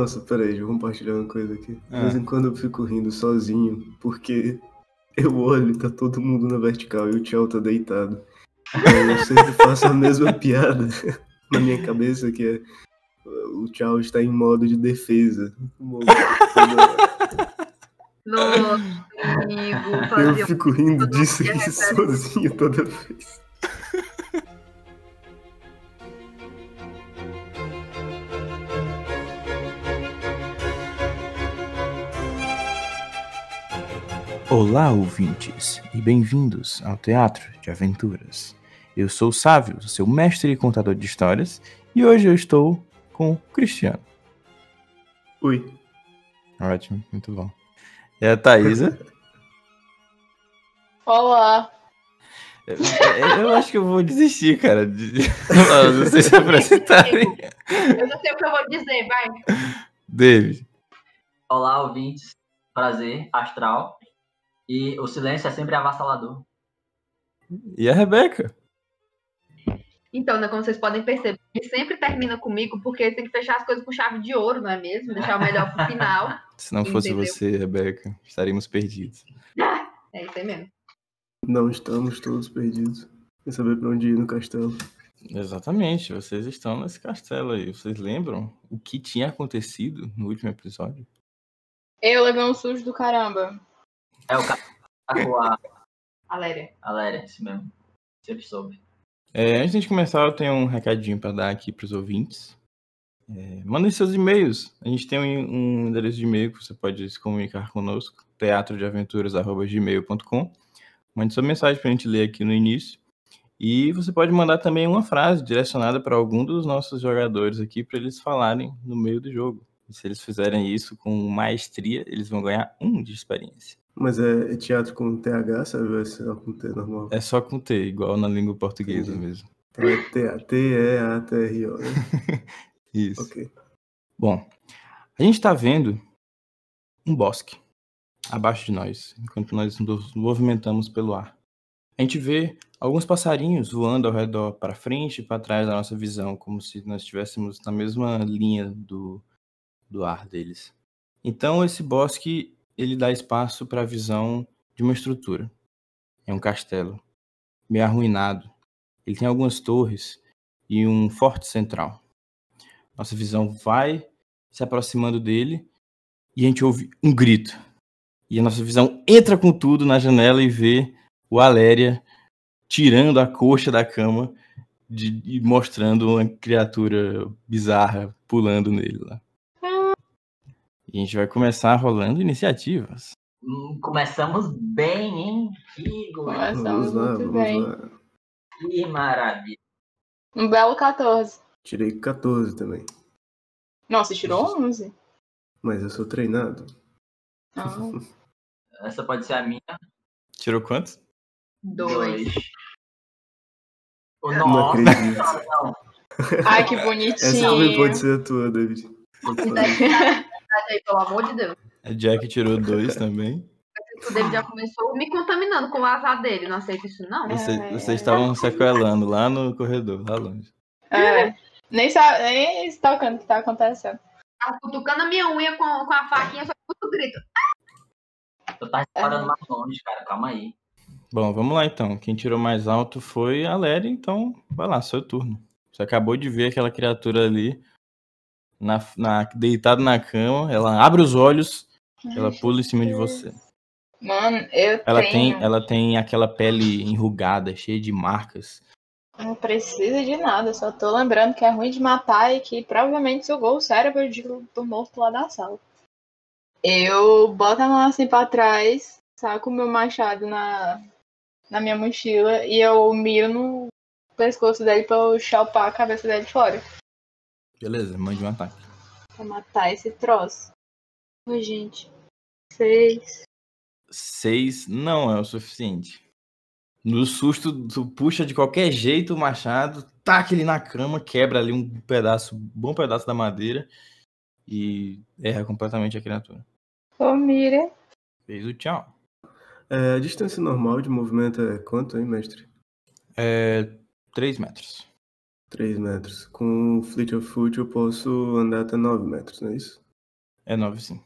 Nossa, peraí, deixa eu compartilhar uma coisa aqui. De Ah. vez em quando eu fico rindo sozinho, porque eu olho e tá todo mundo na vertical e o tchau tá deitado. Aí eu sempre faço a mesma piada na minha cabeça, que é o tchau está em modo de defesa. Nossa, amigo, Eu fico rindo disso repete. sozinho toda vez. Olá, ouvintes, e bem-vindos ao Teatro de Aventuras. Eu sou o Sávio, seu mestre e contador de histórias, e hoje eu estou com o Cristiano. Ui. Ótimo, muito bom. E a Thaisa. Olá. É, é, eu acho que eu vou desistir, cara, de vocês se apresentarem. Eu não sei o que eu vou dizer, vai. David. Olá, ouvintes. Prazer, astral. E o silêncio é sempre avassalador. E a Rebeca. Então, né, como vocês podem perceber, ele sempre termina comigo porque tem que fechar as coisas com chave de ouro, não é mesmo? Deixar o melhor pro final. Se não fosse Entendeu? você, Rebeca, estaríamos perdidos. É isso aí mesmo. Não estamos todos perdidos. Sem saber pra onde ir no castelo. Exatamente, vocês estão nesse castelo aí. Vocês lembram o que tinha acontecido no último episódio? Eu levei um sujo do caramba. É o cara com a Valéria. Valéria, esse mesmo. Sempre soube. É, antes de a gente começar, eu tenho um recadinho para dar aqui para os ouvintes. É, mandem seus e-mails. A gente tem um, um endereço de e-mail que você pode se comunicar conosco, teatrodeaventuras.gmail.com. Mande sua mensagem para a gente ler aqui no início. E você pode mandar também uma frase direcionada para algum dos nossos jogadores aqui para eles falarem no meio do jogo. E se eles fizerem isso com maestria, eles vão ganhar um de experiência. Mas é, é teatro com TH, sabe? Vai ser com T normal. É só com T, igual na língua portuguesa Entendi. mesmo. Então é T-E-A-T-R-O. né? Isso. Ok. Bom, a gente está vendo um bosque abaixo de nós, enquanto nós nos movimentamos pelo ar. A gente vê alguns passarinhos voando ao redor, para frente e para trás da nossa visão, como se nós estivéssemos na mesma linha do, do ar deles. Então, esse bosque ele dá espaço para a visão de uma estrutura. É um castelo, meio arruinado. Ele tem algumas torres e um forte central. Nossa visão vai se aproximando dele e a gente ouve um grito. E a nossa visão entra com tudo na janela e vê o Aléria tirando a coxa da cama de- e mostrando uma criatura bizarra pulando nele lá. E a gente vai começar rolando iniciativas. Hum, começamos bem, hein? Que, Começamos Vamos lá, muito vamos bem. lá. que maravilha. Um belo 14. Tirei 14 também. Não, você tirou 11? Mas eu sou treinado. Ah, Essa pode ser a minha. Tirou quanto? Dois. O Não nosso. acredito. Não, Ai, que Essa também bonitinho. pode ser a tua, David. Aí, pelo amor de Deus. A Jack tirou dois também. O David já começou me contaminando com o azar dele. Não aceito isso, não. Você- Ai, vocês estavam sequelando lá no corredor, lá longe. É. Nem sabe, nem se tocando o que tá acontecendo. Tava cutucando a minha unha com, com a faquinha, só que muito grito. eu tava parando mais longe, cara. Calma aí. Bom, vamos lá então. Quem tirou mais alto foi a Lery, então vai lá, seu turno. Você acabou de ver aquela criatura ali na, na, deitada na cama, ela abre os olhos, ela pula em cima de você. Mano, eu Ela tenho. tem, ela tem aquela pele enrugada, cheia de marcas. Não precisa de nada, só tô lembrando que é ruim de matar e que provavelmente sugou o cérebro de- do morto lá da sala. Eu boto a mão assim pra trás, saco o meu machado na, na minha mochila e eu miro no pescoço dele pra eu chapar a cabeça dele fora. Beleza, mande um ataque. Pra matar esse troço. Ô, gente. Seis. Seis não é o suficiente. No susto, tu puxa de qualquer jeito o machado, taca ele na cama, quebra ali um pedaço, bom pedaço da madeira e erra completamente a criatura. Ô, mira. Fez o tchau. É, a distância normal de movimento é quanto, hein, mestre? É, 3 metros. 3 metros. Com o Fleet of Foot eu posso andar até 9 metros, não é isso? É 9 sim.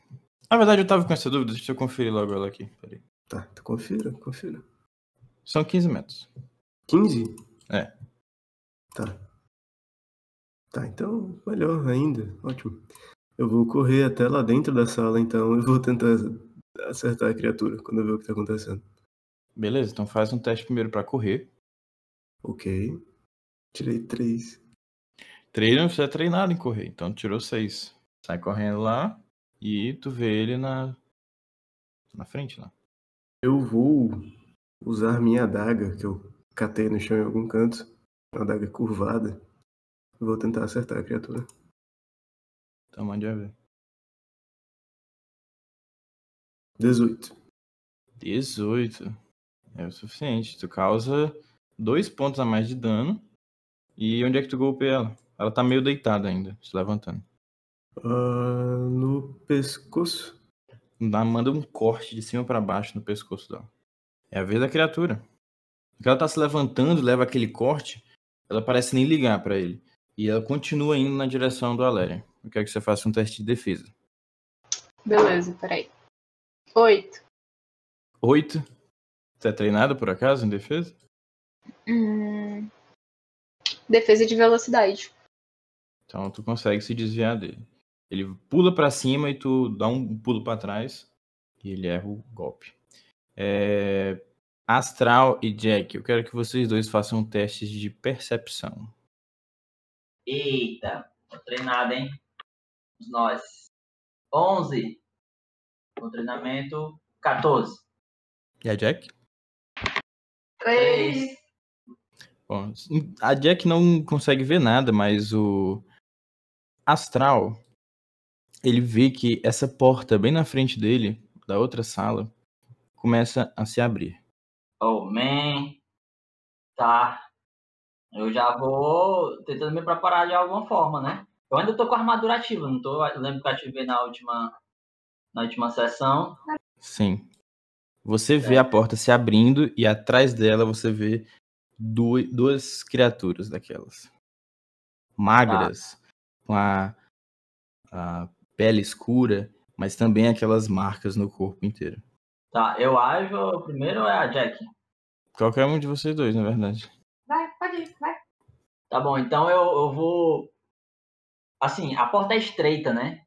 Na verdade, eu tava com essa dúvida, deixa eu conferir logo ela aqui. Peraí. Tá, confira, confira. São 15 metros. 15? É. Tá. Tá, então, melhor ainda. Ótimo. Eu vou correr até lá dentro da sala, então eu vou tentar acertar a criatura quando eu ver o que tá acontecendo. Beleza, então faz um teste primeiro pra correr. Ok. Tirei três. Treino, você é treinado em correr, então tirou 6. Sai correndo lá e tu vê ele na, na frente lá. Eu vou usar minha adaga, que eu catei no chão em algum canto. Uma adaga curvada. Vou tentar acertar a criatura. Então mande a ver. 18. 18. É o suficiente. Tu causa dois pontos a mais de dano. E onde é que tu golpeia ela? Ela tá meio deitada ainda, se levantando. Ah, no pescoço. Dá- Manda um corte de cima pra baixo no pescoço dela. É a vez da criatura. Porque ela tá se levantando, leva aquele corte, ela parece nem ligar pra ele. E ela continua indo na direção do Aléria. Eu quero que você faça um teste de defesa. Beleza, peraí. Oito. Oito. Você é treinado por acaso em defesa? Hum. Defesa de velocidade. Então tu consegue se desviar dele. Ele pula pra cima e tu dá um pulo pra trás e ele erra o golpe. É, Astral e Jack, eu quero que vocês dois façam testes de percepção. Eita, tô treinado, hein? Vamos Nós. 11. No treinamento, 14. E a Jack? Três. Bom, a Jack não consegue ver nada, mas o Astral ele vê que essa porta bem na frente dele, da outra sala, começa a se abrir. Oh, man. Tá. Eu já vou tentando me preparar de alguma forma, né? Eu ainda tô com a armadura ativa, não tô? Eu lembro que eu ativei na última, na última sessão. Sim. Você vê a porta se abrindo e atrás dela você vê du- duas criaturas daquelas. Magras, com a, a pele escura, mas também aquelas marcas no corpo inteiro. Tá, eu ajo primeiro ou é a Jack? Qualquer um de vocês dois, na verdade. Vai, pode ir, vai. Tá bom, então eu, eu vou. Assim, a porta é estreita, né?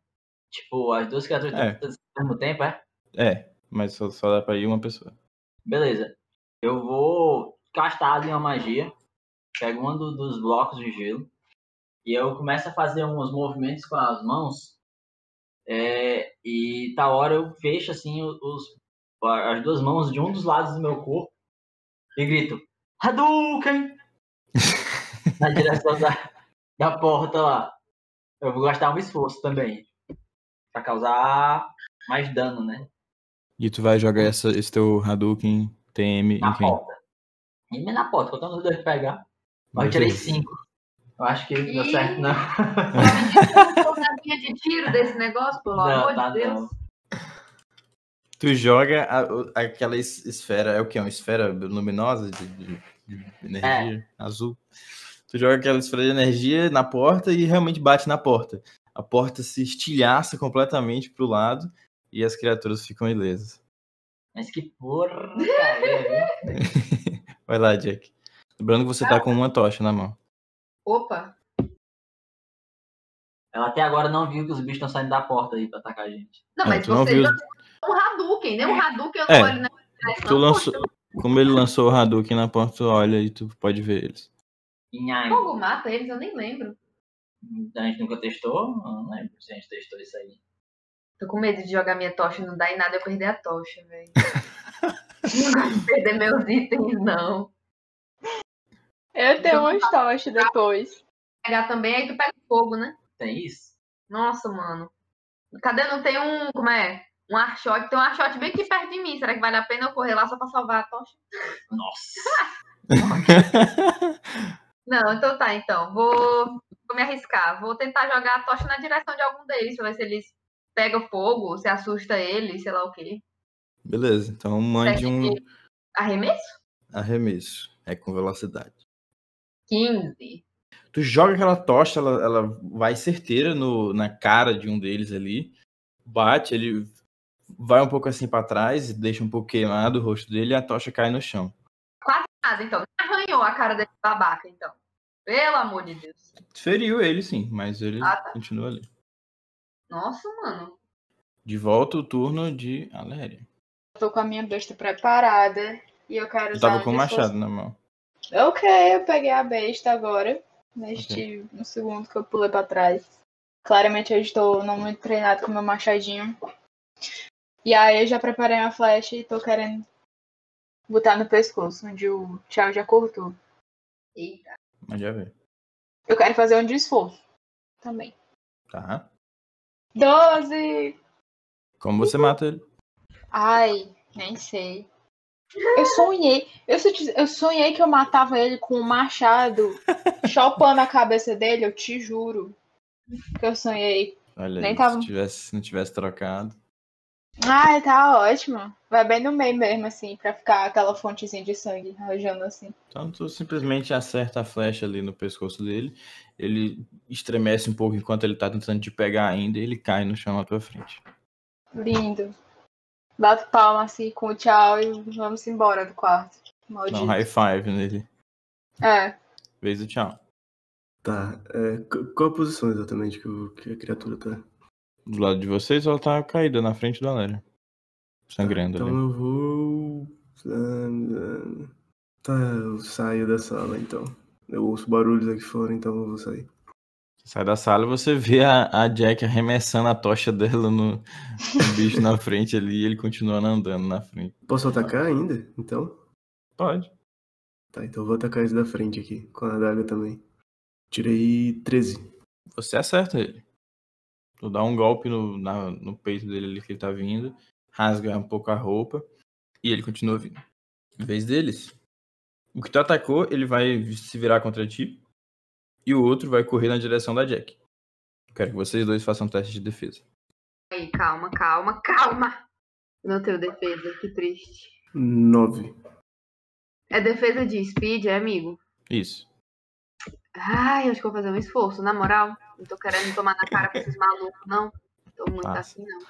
Tipo, as duas criaturas É. estão ao mesmo tempo, é? É, mas só, só dá pra ir uma pessoa. Beleza. Eu vou castar ali uma magia. Pego um do- dos blocos de gelo. E eu começo a fazer uns movimentos com as mãos. É, e tá hora eu fecho assim os, as duas mãos de um dos lados do meu corpo. E grito: Hadouken! Na direção da, da porta lá. Eu vou gastar um esforço também. Pra causar mais dano, né? E tu vai jogar essa, esse teu Hadouken TM Na em quem? porta. E me na porta, contando os dois pegar. Mas eu tirei cinco. Eu acho que não deu certo, não. Soldadinha de tiro desse negócio, pelo Não, amor tá de Deus. não. Tu joga a- aquela es- esfera, é o que? Uma esfera luminosa de, de- de energia azul. Tu joga aquela esfera de energia na porta e realmente bate na porta. A porta se estilhaça completamente pro lado e as criaturas ficam ilesas. Mas que porra, cara. Vai lá, Jack. Lembrando que você tá com uma tocha na mão. Opa, Ela até agora não viu que os bichos estão saindo da porta aí pra atacar a gente. não, É, mas tu não você viu- lançou um Hadouken, né? Um Hadouken eu É, não olho na. Tu lançou, como ele lançou o Hadouken na porta, tu olha e tu pode ver eles. Fogo mata eles, eu nem lembro. A gente nunca testou? Eu não lembro se a gente testou isso aí. Tô com medo de jogar minha tocha e não dar em nada eu perder a tocha, velho. não gosto de perder meus itens, não. Eu tenho umas tochas depois. Pegar também, aí tu pega fogo, né? Tem isso? Nossa, mano. Cadê? Não tem um. Como é? Um archote. Tem um archote bem aqui perto de mim. Será que vale a pena eu correr lá só pra salvar a tocha? Nossa. Não, então tá, então. Vou, vou me arriscar. Vou tentar jogar a tocha na direção de algum deles, pra ver se eles pegam fogo, se assusta eles, sei lá o quê. Beleza, então mande Teste um Arremesso? arremesso. É com velocidade. 15. Tu joga aquela tocha, ela, ela vai certeira no, na cara de um deles ali. bate, ele vai um pouco assim pra trás, deixa um pouco queimado o rosto dele e a tocha cai no chão. Quase nada, então. Arranhou a cara desse babaca, então. Pelo amor de Deus. Feriu ele, sim, mas ele Ah, tá. continua ali. Nossa, mano. De volta o turno de Aléria. Eu tô com a minha besta preparada e eu quero Eu usar tava com o machado na mão. Ok, eu peguei a besta agora. Neste um segundo que eu pulei pra trás. Claramente eu estou não muito treinado com meu machadinho. E aí eu já preparei uma flecha e tô querendo botar no pescoço, onde o Thiago já cortou. Eita. Mas já vê. Eu quero fazer um desforço também. Tá. 12! Como você mata ele? Ai, nem sei. Eu sonhei. Eu, eu sonhei que eu matava ele com um machado, chopando a cabeça dele, eu te juro. Que eu sonhei. Olha Nem aí, tava- se, tivesse, se não tivesse trocado. Ai, tá ótimo. Vai bem no meio mesmo, assim, pra ficar aquela fontezinha de sangue rajando assim. Então tu simplesmente acerta a flecha ali no pescoço dele. Ele estremece um pouco enquanto ele tá tentando te pegar ainda e ele cai no chão na tua frente. Lindo. Bato palma assim com o tchau e vamos embora do quarto. Maldito. Dá um high five nele. É. Vez do tchau. Tá. é, qu- qual a posição exatamente que, o- que a criatura tá? Do lado de vocês, ela tá caída na frente da Aléria. Sangrando Então ali. eu vou. ah, ah, Tá, eu saio da sala então. Eu ouço barulhos aqui fora, então eu vou sair. Sai da sala e você vê a, a Jack arremessando a tocha dela no, no bicho na frente ali e ele continuando andando na frente. Posso atacar ainda? Então? Pode. Tá, então eu vou atacar esse da frente aqui, com a adaga também. Tirei 13. Você acerta ele. Tu dá um golpe no, na- no peito dele ali que ele tá vindo, rasga um pouco a roupa e ele continua vindo. Em vez deles, o que tu atacou, ele vai se virar contra ti e o outro vai correr na direção da Jack. Quero que vocês dois façam teste de defesa. Aí, calma, calma, calma. Não tenho defesa, que triste. 9. É defesa de speed, é, amigo? Isso. Ai, acho que eu vou fazer um esforço, na moral. Não tô querendo tomar na cara pra esses malucos, não. Tô muito Passa. assim, não.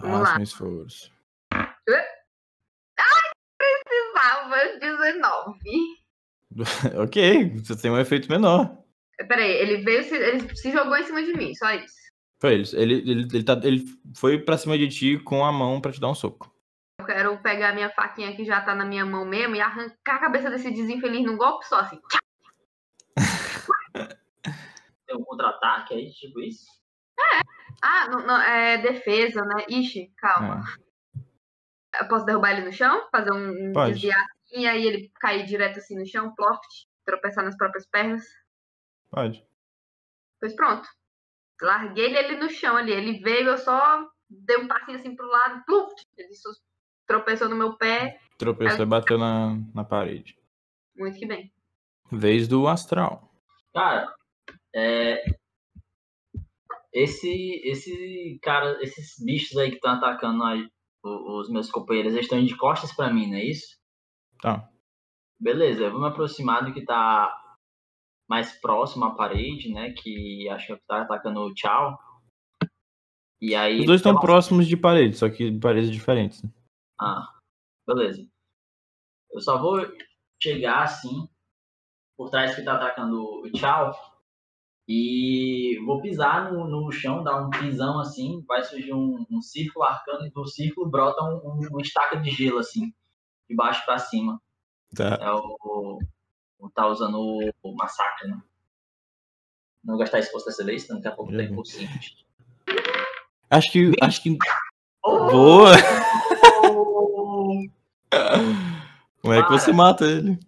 Vamos lá. Faça um esforço. Precisava 19. ok, você tem um efeito menor. Peraí, ele veio, se, ele se jogou em cima de mim, só isso. Foi isso. Ele, ele, ele, tá, ele foi pra cima de ti com a mão pra te dar um soco. Eu quero pegar a minha faquinha que já tá na minha mão mesmo e arrancar a cabeça desse desinfeliz num golpe só, assim. Tem um contra-ataque aí, tipo isso? Ah, não, não, é defesa, né? Ixi, calma. É. Eu posso derrubar ele no chão? Fazer um, um Pode. desviar e aí ele cair direto assim no chão, ploft, tropeçar nas próprias pernas. Pode. Pois pronto. Larguei ele ali no chão ali. Ele veio, eu só dei um passinho assim pro lado, pluft. Ele só tropeçou no meu pé. Tropeçou e bateu na, na parede. Muito que bem. Vez do astral. Cara, é. Esse, esse cara, esses bichos aí que estão atacando aí, os meus companheiros, eles estão de costas pra mim, não é isso? Tá. Beleza, eu vou me aproximar do que tá mais próximo à parede, né? Que acho que tá atacando o Tchau. E aí. Os dois estão próximos de parede, só que paredes diferentes. né? Ah, beleza. Eu só vou chegar assim, por trás que tá atacando o Tchau. E vou pisar no, no chão, dar um pisão assim, vai surgir um, um círculo arcano e do círculo brota um, um, uma estaca de gelo assim, de baixo pra cima. Tá. É o, o, tá usando o, o massacre, né? Não gastar esforço dessa vez, então daqui a pouco tem Uhum. por simples. Acho que. Acho que. Oh! Boa! Como é que você mata ele?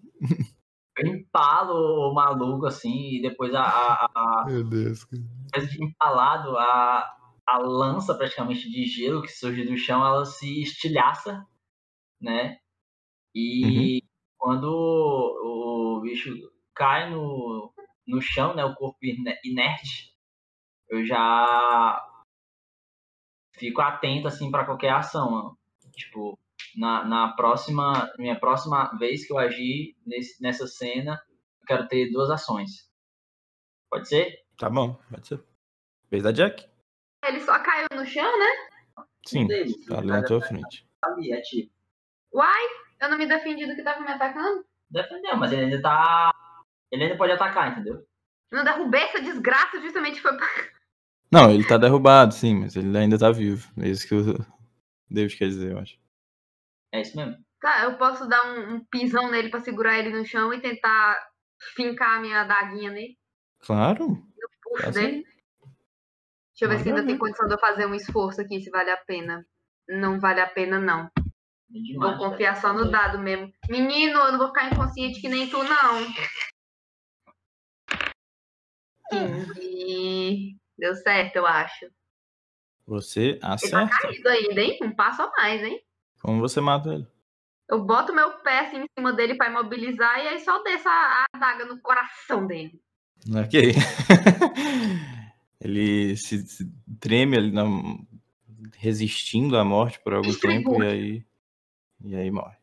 Eu empalo o maluco assim, e depois a, a, a, Meu Deus. De empalado, a, a lança praticamente de gelo que surge do chão, ela se estilhaça, né? E quando o, bicho cai no, no chão, né? O corpo ine- inerte, eu já fico atento assim para qualquer ação. ó. Tipo, na, na próxima, minha próxima vez que eu agir nesse, nessa cena, eu quero ter duas ações. Pode ser? Tá bom, pode ser. Vez da Jack. Ele só caiu no chão, né? Sim, tá ali na tua frente. Ali, é tipo. Uai, eu não me defendi do que tava me atacando. Defendeu, mas ele ainda tá. Ele ainda pode atacar, entendeu? Eu não derrubei essa desgraça justamente foi pra... Não, ele tá derrubado, sim, mas ele ainda tá vivo. É isso que o David quer dizer, eu acho. É isso mesmo. Tá, eu posso dar um, um pisão nele pra segurar ele no chão e tentar fincar a minha adaguinha nele, Claro. no pulso Tá dele. Deixa eu ver se Manda ainda tem condição de eu fazer um esforço aqui, se vale a pena. Não vale a pena, não. É Vou confiar só no dado mesmo. Menino, eu não vou ficar inconsciente que nem tu, não. 15. Deu certo, eu acho. Você Ele tá acerta. caído ainda, hein? Um passo a mais, hein? Como você mata ele? Eu boto meu pé assim em cima dele pra imobilizar e aí só desço a a adaga no coração dele. Ok. ele se, se treme ali, na- resistindo à morte por algum tempo e aí, e aí morre.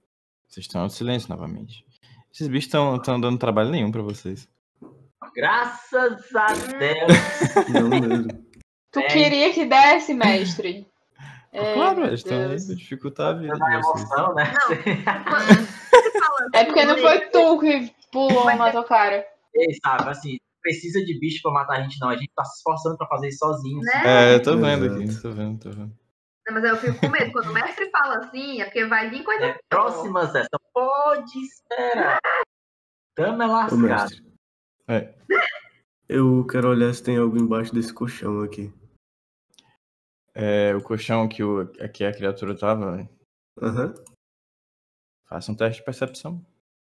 Vocês estão no silêncio novamente. Esses bichos estão dando trabalho nenhum pra vocês. Graças a Deus. Não mesmo. Tu É. queria que desse, mestre? É, claro, eles estão aí Deus. pra dificultar a vida emoção, né? É porque não foi tu que pulou na tua cara. Ei, sabe, assim, não precisa de bicho pra matar a gente, não. A gente tá se esforçando pra fazer isso sozinho. Né? É, eu tô vendo aqui, tô vendo, tô vendo. Não, mas eu fico com medo. Quando o mestre fala assim, é porque vai vir coisa É, próxima sessão. Pode esperar. Tamo é lascado. É. Eu quero olhar se tem algo embaixo desse colchão aqui. É, o colchão que, o, que a criatura tava, Aham. faça um teste de percepção.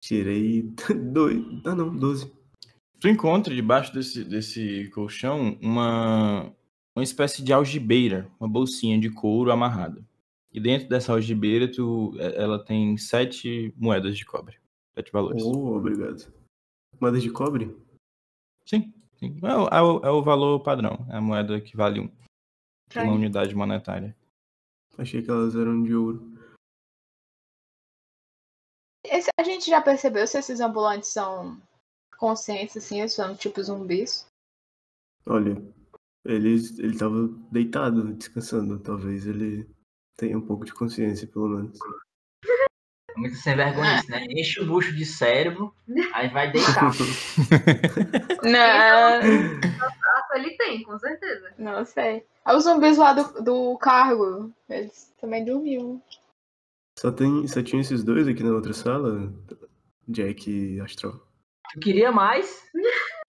Tirei dois. Ah, não, 12. Tu encontra debaixo desse, desse colchão uma, uma espécie de algibeira, uma bolsinha de couro amarrada. E dentro dessa algibeira, tu, é- ela tem sete moedas de cobre. Sete valores. Oh, obrigado. Moeda de cobre? Sim, sim. É, o- é o, é o valor padrão. É a moeda que vale um. Uma unidade monetária. Achei que elas eram de ouro. Esse- a gente já percebeu se esses ambulantes são conscientes, assim, são tipo zumbis. Olha, ele, ele tava deitado, descansando. Talvez ele tenha um pouco de consciência, pelo menos. É muito sem vergonha isso, né? Enche o bucho de cérebro, aí vai deitar. Não, ele tem, com certeza. não sei. Os zumbis lá do, do cargo, eles também dormiam. Só, tem, só tinha esses dois aqui na outra sala? Jack e Astral. Tu queria mais?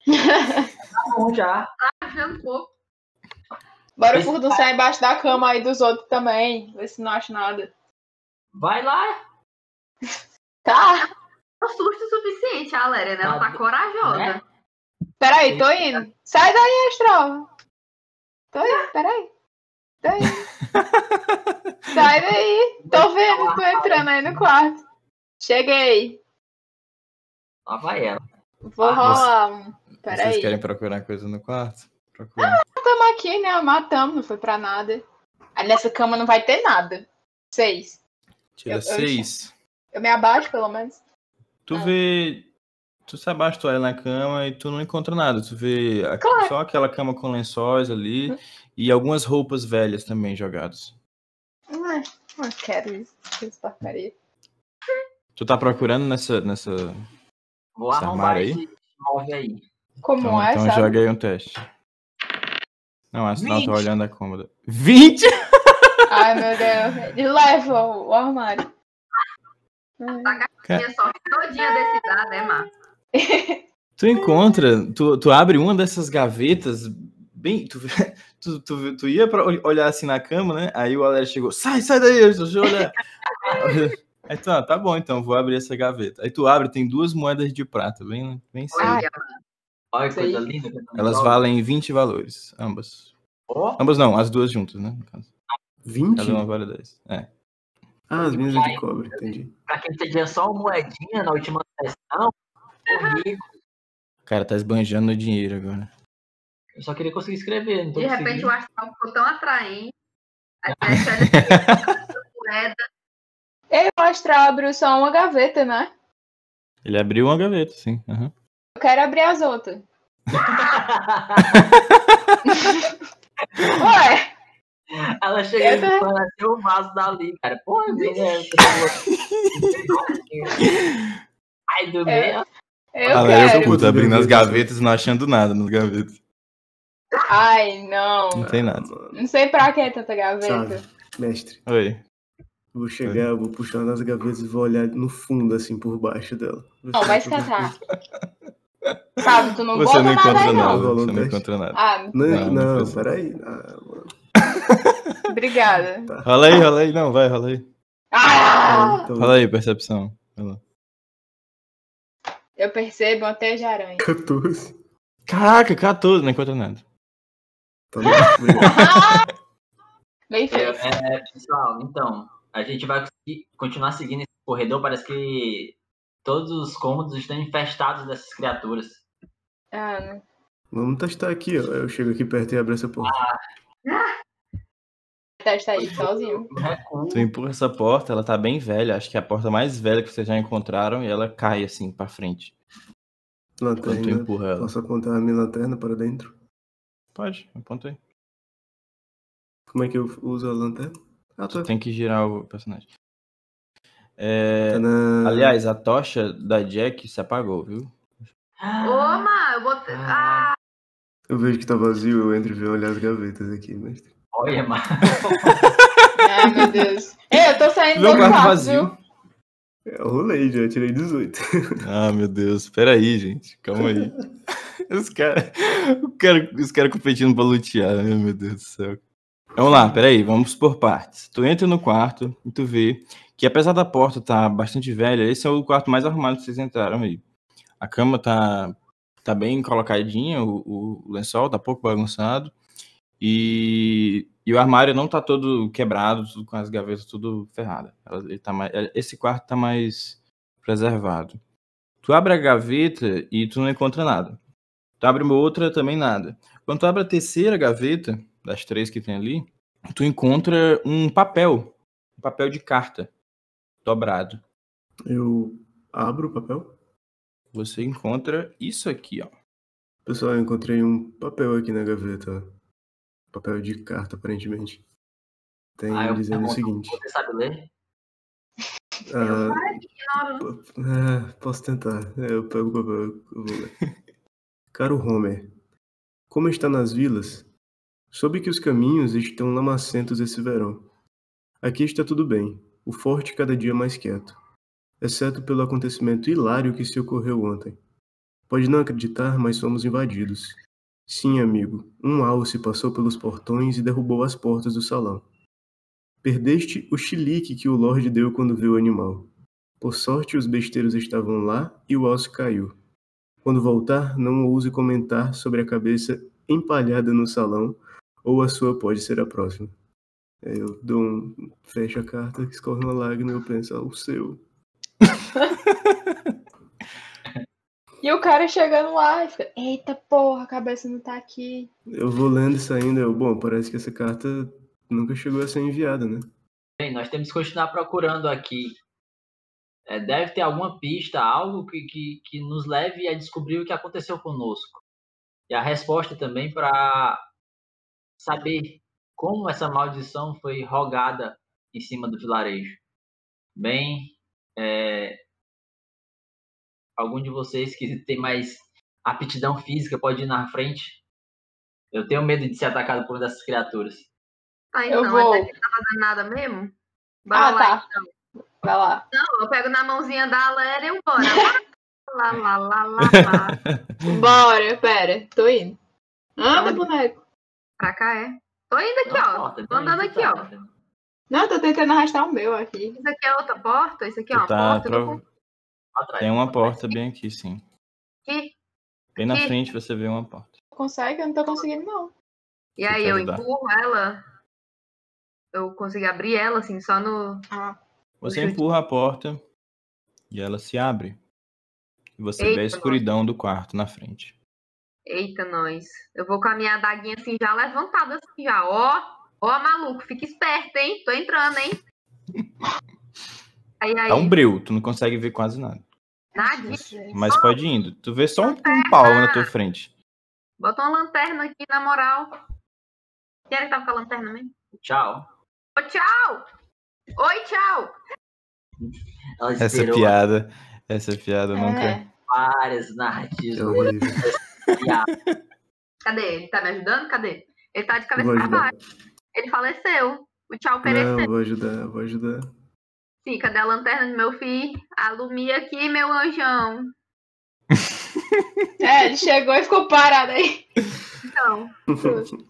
Tá bom já. Tá achando pouco. Bora Esse furduçar embaixo da cama aí dos outros também, ver se não acha nada. Vai lá. Tá, É um susto suficiente, a Aléria, né? Ela tá Tá, corajosa. né? peraí, tô indo. Sai daí, Astral. Tô indo, peraí. Tô indo. Sai daí. Tô vendo tu entrando aí no quarto. Cheguei. Lá vai ela. Vou Ah, rolar um. Vocês Peraí. querem procurar coisa no quarto? Procura. Matamos aqui, né? Matamos, não foi pra nada. Aí nessa cama não vai ter nada. Seis. Tira Eu- eu seis. Eu me abaixo, pelo menos. Tu Ah. vê. Tu se abaixa, tu olha na cama e tu não encontra nada. Tu vê a- Claro. só aquela cama com lençóis ali e algumas roupas velhas também jogadas. Ai, não quero isso. Isso porcaria. Tu tá procurando nessa. nessa... Vou armário aí? esse móvel aí. Como Então, é, então sabe? joga aí um teste. Não, a Sinal tá 20. olhando a cômoda. 20! Ai, meu Deus. Ele leva o, o armário. Ai. Minha sorte todinha desse dado, é massa. Tu encontra, tu, tu abre uma dessas gavetas, bem. Tu, tu, tu, tu ia pra ol- olhar assim na cama, né? Aí o Alério chegou, sai, sai daí, deixa eu olhar. Aí tu, ah, tá bom, então, vou abrir essa gaveta. Aí tu abre, tem duas moedas de prata, bem, bem simples. Olha, Olha que Sei. coisa linda. Elas valem 20 valores, ambas. Ó, Ambas não, as duas juntas, né? no caso. 20? Cada uma vale 10. É. Ah, as minhas é de cobre, entendi. pra quem tinha só uma moedinha na última sessão, o rico. O cara tá esbanjando dinheiro agora. Eu só queria conseguir escrever, não tô de repente o astral ficou tão atraente. Aí fecha essa moeda. Eu astral abriu só uma gaveta, né? Ele abriu uma gaveta, sim. aham. Eu quero abrir as outras. Ué, Ela chega Eu tô- e fala assim, o vaso dali, cara. Porra, mulher. Ai, do meio. Eu Ela quero. puta, abrindo as Gavetas. e não achando nada nas gavetas. Ai, não. Não tem nada. Não sei pra que tanta gaveta. Sabe, mestre, Oi. eu vou chegar, eu vou puxar nas gavetas e vou olhar no fundo, assim, por baixo dela. Não, vai escatar. Sabe, tu não Você bota não nada encontra aí, nada. não. Você não encontra nada. Ah, Não, Não, não, não peraí. Ah, mano. obrigada. Rola aí, rola aí. Não, vai, rola aí. Ah! Então, Rola aí, percepção. Eu percebo até de aranha. 14. Caraca, 14, não encontra nada. Tá bom. Bem É, feito. é, pessoal, então, a gente vai conseguir continuar seguindo esse corredor. Parece que todos os cômodos estão infestados dessas criaturas. Ah, não. Vamos testar aqui, ó. Eu chego aqui perto e abro essa porta. Testa aí sozinho. Tu empurra essa porta, ela tá bem velha. Acho que é a porta mais velha que vocês já encontraram e ela cai assim pra frente. Quando tu Lanterna. empurra ela. Posso apontar a minha lanterna para dentro? Pode, aponta aí. Como é que eu uso a lanterna? Ah, tá. Tem que girar o personagem. É. Aliás, a tocha da Jack se apagou, viu? Ô, mano, eu botei. Ah, Eu vejo que tá vazio, eu entro e venho olhar as gavetas aqui, mestre. Olha, mano. Ai, meu Deus. Ei, eu tô saindo Meu do quarto quarto, vazio. viu? É, Eu rolei já, tirei 18. Ah, meu Deus. Peraí, gente. Calma aí. Os caras cara, os cara competindo pra lutear, né? meu Deus do céu. Vamos lá, peraí, vamos por partes. Tu entra no quarto e tu vê que apesar da porta estar bastante velha, esse é o quarto mais arrumado que vocês entraram aí. A cama tá, tá bem colocadinha, o, o lençol tá pouco bagunçado. E, e o armário não tá todo quebrado, tudo com as gavetas tudo ferrada. Tá esse quarto tá mais preservado. Tu abre a gaveta e tu não encontra nada. Tu abre uma outra, também nada. Quando tu abre a terceira gaveta, das três que tem ali, tu encontra um papel. Um papel de carta. Dobrado. Eu abro o papel. Você encontra isso aqui, ó. Pessoal, eu encontrei um papel aqui na gaveta. ó. Papel de carta, aparentemente. Tem Ah, dizendo o seguinte. Você sabe ler? ah, ah, posso tentar. É, eu pego o papel, eu vou ler. Caro Homer, como está nas vilas? Soube que os caminhos estão lamacentos esse verão. Aqui está tudo bem, o forte cada dia mais quieto, exceto pelo acontecimento hilário que se ocorreu ontem. Pode não acreditar, mas fomos invadidos. Sim, amigo, um alce passou pelos portões e derrubou as portas do salão. Perdeste o chilique que o Lorde deu quando viu o animal. Por sorte, os besteiros estavam lá e o alce caiu. Quando voltar, não ouse comentar sobre a cabeça empalhada no salão, ou a sua pode ser a próxima. Aí eu dou um. fecho a carta, escorre uma lágrima e eu penso, ah, o seu. E o cara chegando lá e fica, eita porra, a cabeça não tá aqui. Eu vou lendo e saindo, eu, bom, parece que essa carta nunca chegou a ser enviada, né? Bem, nós temos que continuar procurando aqui. É, deve ter alguma pista, algo que, que, que nos leve a descobrir o que aconteceu conosco. E a resposta também para saber como essa maldição foi rogada em cima do vilarejo. Bem, é, algum de vocês que tem mais aptidão física pode ir na frente. Eu tenho medo de ser atacado por uma dessas criaturas. Ah, Eu então, vou. a gente não tá fazendo nada mesmo? Bora Ah, lá, tá. então. Vai lá. Não, eu pego na mãozinha da Léria e eu bora. lá, lá, lá, lá, lá. Bora, pera, tô indo. Anda, boneco. Pra cá é. Tô indo aqui, Não ó. importa, Tô andando aqui, ó. que- Não, eu tô tentando arrastar o meu aqui. Isso aqui é outra porta? Isso aqui é uma tá, porta? Prova- Atrás, Tem uma porta bem aqui, sim. aqui. Bem na Aqui. frente você vê uma porta. Consegue? Eu não tô conseguindo, não. E aí eu ajudar. empurro ela. Eu consigo abrir ela, assim, só no. Ah, Você chute. empurra a porta e ela se abre. E você vê a Eita, escuridão do quarto na frente. Eita, nós. Eu vou com a minha adaguinha assim, já levantada, assim, já. Ó, ó, maluco, fica esperto, hein? Tô entrando, hein? Aí, aí. Tá um breu, tu não consegue ver quase nada. Nadinha. Mas pode ir indo. Tu vê só um, um pau na tua frente. Bota uma lanterna aqui, na moral. Quem era que tava com a lanterna mesmo? Tchau. Ô, tchau! Oi, tchau! Ela Essa piada, essa piada nunca. É. várias É narrativas. Cadê ele? Tá me ajudando? Cadê? Ele tá de cabeça pra baixo. Ele faleceu. O tchau pereceu. Não, vou ajudar, vou ajudar. Sim, cadê a lanterna do meu filho? Alumia aqui, meu anjão. É, ele chegou e ficou parado aí. Então.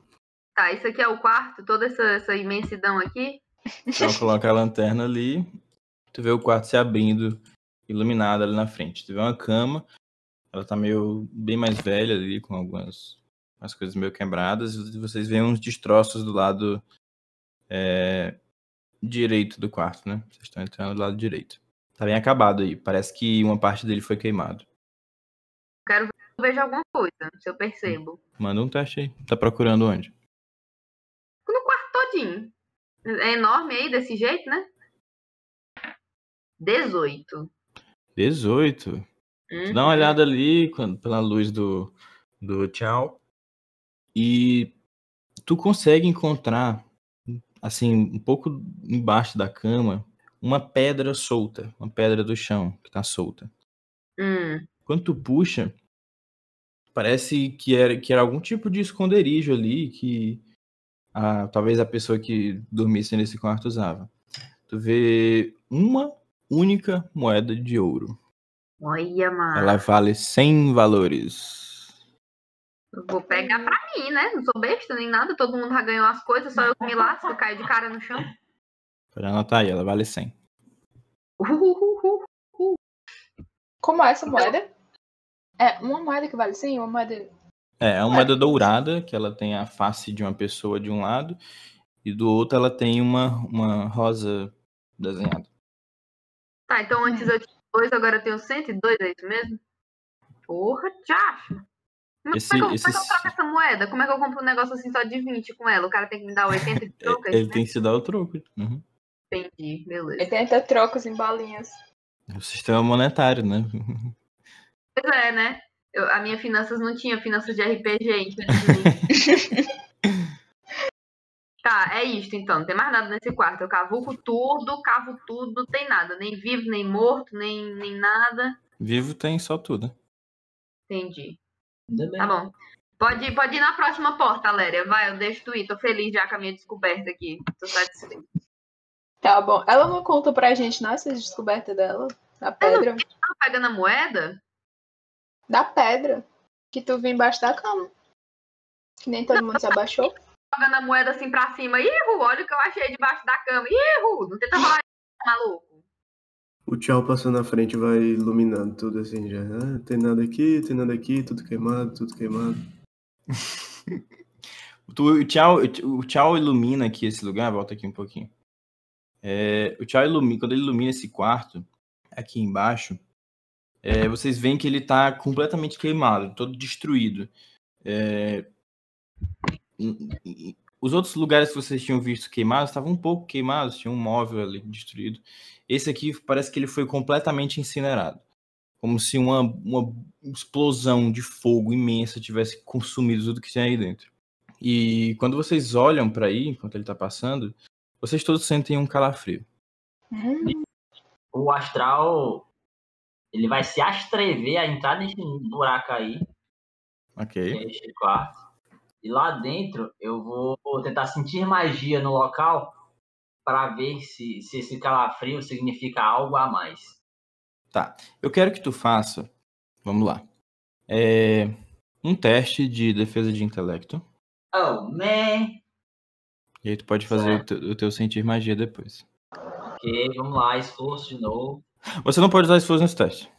Tá, isso aqui é o quarto, toda essa, essa imensidão aqui. Então coloca a lanterna ali, tu vê o quarto se abrindo, iluminado ali na frente. Tu vê uma cama, ela tá meio bem mais velha ali, com algumas umas coisas meio quebradas, e vocês veem uns destroços do lado é, direito do quarto, né? Vocês estão entrando do lado direito. Tá bem acabado aí, parece que uma parte dele foi queimado. Eu vejo alguma coisa, se eu percebo. Manda um teste aí. Tá procurando onde? No quarto todinho. É enorme aí, desse jeito, né? 18. 18. Tu dá uma Uhum. olhada ali quando- pela luz do, do tchau. E tu consegue encontrar, assim, um pouco embaixo da cama, uma pedra solta. Uma pedra do chão que tá solta. Hum. Quando tu puxa, parece que era, que era algum tipo de esconderijo ali que a, talvez a pessoa que dormisse nesse quarto usava. Tu vê uma única moeda de ouro. Olha, mano. Ela vale 100 valores. Eu vou pegar pra mim, né? Não sou besta nem nada. Todo mundo já ganhou as coisas, só eu que me lasco, eu caio de cara no chão. Pode anotar aí, ela vale 100. Uhuhuhu. Como é essa moeda? É uma moeda que vale 100? Uma moeda. É, é uma moeda dourada, que ela tem a face de uma pessoa de um lado, e do outro ela tem uma, uma rosa desenhada. Tá, então antes eu tinha dois, agora eu tenho 102, é isso mesmo? Porra, Esse- como, é que eu, esse- como é que eu troco essa moeda? Como é que eu compro um negócio assim só de 20 com ela? O cara tem que me dar 80 de troco? é Ele isso tem que se dar o troco. Uhum. Entendi, beleza. 80 trocos em balinhas. É o sistema monetário, né? Pois é, né? Eu, a minha finanças não tinha finanças de RPG, infelizmente. tá, é isto então. Não tem mais nada nesse quarto. Eu cavuco tudo, cavo tudo, não tem nada. Nem vivo, nem morto, nem, nem nada. Vivo tem só tudo. Entendi. Tá bom. Pode, pode ir na próxima porta, Léria. Vai, eu deixo tu ir. Tô feliz já com a minha descoberta aqui. Tô satisfeita. Tá bom. Ela não conta pra gente não essa descoberta dela? Da pedra? Tá pegando a moeda? Da pedra. Que tu viu embaixo da cama. Que nem todo mundo se abaixou. Jogando a moeda assim pra cima. Ihu, olha o que eu achei debaixo da cama. Ihu, não tenta falar isso, maluco. O tchau passando na frente vai iluminando tudo assim já. Ah, tem nada aqui, tem nada aqui, tudo queimado, tudo queimado. O, tchau, o tchau ilumina aqui esse lugar, volta aqui um pouquinho. É, o tchau ilumina, quando ele ilumina esse quarto, aqui embaixo, é, vocês veem que ele tá completamente queimado, todo destruído. É, os outros lugares que vocês tinham visto queimados estavam um pouco queimados, tinha um móvel ali destruído. Esse aqui parece que ele foi completamente incinerado. Como se uma, uma explosão de fogo imensa tivesse consumido tudo que tinha aí dentro. E quando vocês olham para aí, enquanto ele tá passando, vocês todos sentem um calafrio. Hum, O astral, ele vai se astrever a entrar nesse buraco aí, que Ok? é este quarto. E lá dentro eu vou tentar sentir magia no local para ver se, se esse calafrio significa algo a mais. Eu quero que tu faça, vamos lá, é, um teste de defesa de intelecto. Oh, man! E aí tu pode fazer o teu, o teu sentir magia depois. Ok, vamos lá, esforço de novo. Você não pode usar esforço nesse teste.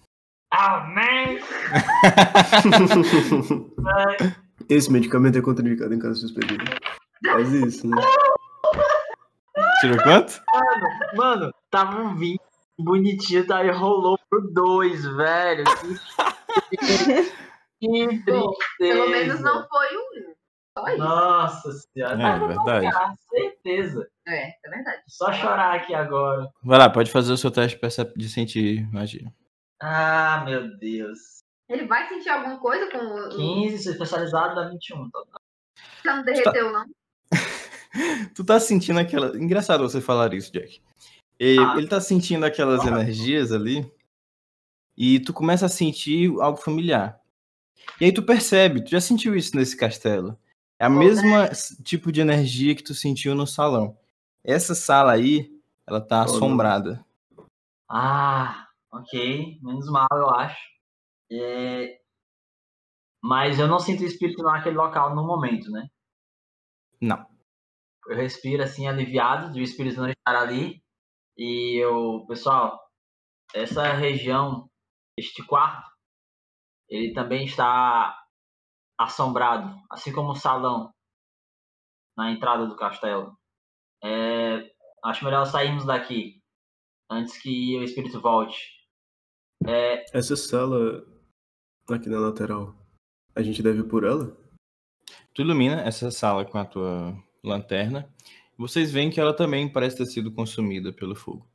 Oh, man! Esse medicamento é contraindicado em caso suspeito. Faz isso, né? Tirou quanto? Mano, tava um 20 bonitinho, tá? E rolou pro 2, velho. Que, que tristeza. Pelo menos não foi um. Só isso. Nossa senhora. É, vou verdade. certeza. É, é verdade. Só chorar aqui agora. Vai lá, pode fazer o seu teste de sentir magia. Ah, meu Deus. Ele vai sentir alguma coisa com o. 15, sou especializado da 21. Tá? Já não derreteu, não. tu tá sentindo aquela. Engraçado você falar isso, Jack. E- Ah. Ele tá sentindo aquelas energias ali. E tu começa a sentir algo familiar. E aí tu percebe, tu já sentiu isso nesse castelo. É a mesma s- tipo de energia que tu sentiu no salão. Essa sala aí, ela tá assombrada. Ah, ok. Menos mal, eu acho. É, Mas eu não sinto espírito naquele local no momento, né? Não. Eu respiro assim, aliviado de o espírito não estar ali. E eu, pessoal, essa região, este quarto, ele também está assombrado, assim como o salão na entrada do castelo. É, acho melhor sairmos daqui antes que o espírito volte. Essa sala aqui na lateral, a gente deve ir por ela? Tu ilumina essa sala com a tua lanterna. Vocês veem que ela também parece ter sido consumida pelo fogo.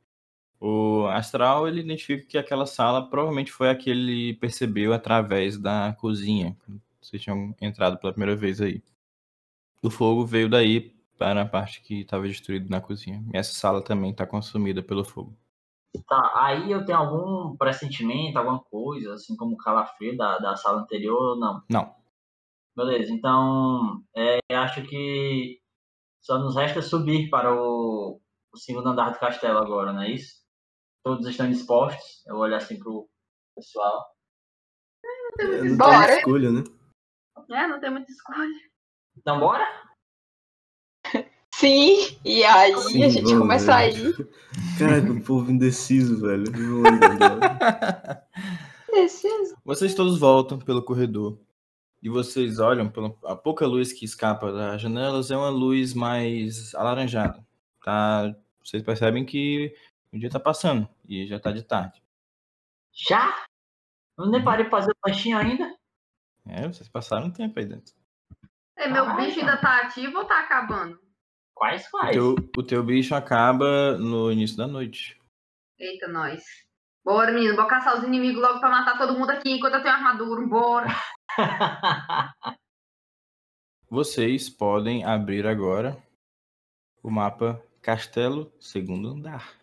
O astral ele identifica que aquela sala provavelmente foi a que ele percebeu através da cozinha. Vocês tinham entrado pela primeira vez aí. O fogo veio daí para a parte que estava destruída na cozinha. E essa sala também está consumida pelo fogo. Tá, aí eu tenho algum pressentimento, alguma coisa, assim como o calafrio da, da sala anterior ou não? Não. Beleza, então é, acho que só nos resta subir para o, o segundo andar do castelo agora, não é isso? Todos estão dispostos. Eu olho assim pro pessoal. É, não tem muita escolha, né? É, não tem muita escolha. Então bora? Sim, e aí Sim, a gente vamos, começa a ir. Caraca, o povo indeciso, velho. Eu vou andando. Preciso. Vocês todos voltam pelo corredor e vocês olham pela a pouca luz que escapa das janelas é uma luz mais alaranjada. Tá? Vocês percebem que o dia tá passando e já tá de tarde. Já? Eu nem parei pra fazer o lanchinho ainda? É, vocês passaram um tempo aí dentro. É, meu Caraca. bicho ainda tá ativo ou tá acabando? Quais O quais? teu, o teu bicho acaba no início da noite. Eita, nós. Bora, menino, bora caçar os inimigos logo pra matar todo mundo aqui enquanto eu tenho armadura. Bora. Vocês podem abrir agora o mapa Castelo Segundo Andar.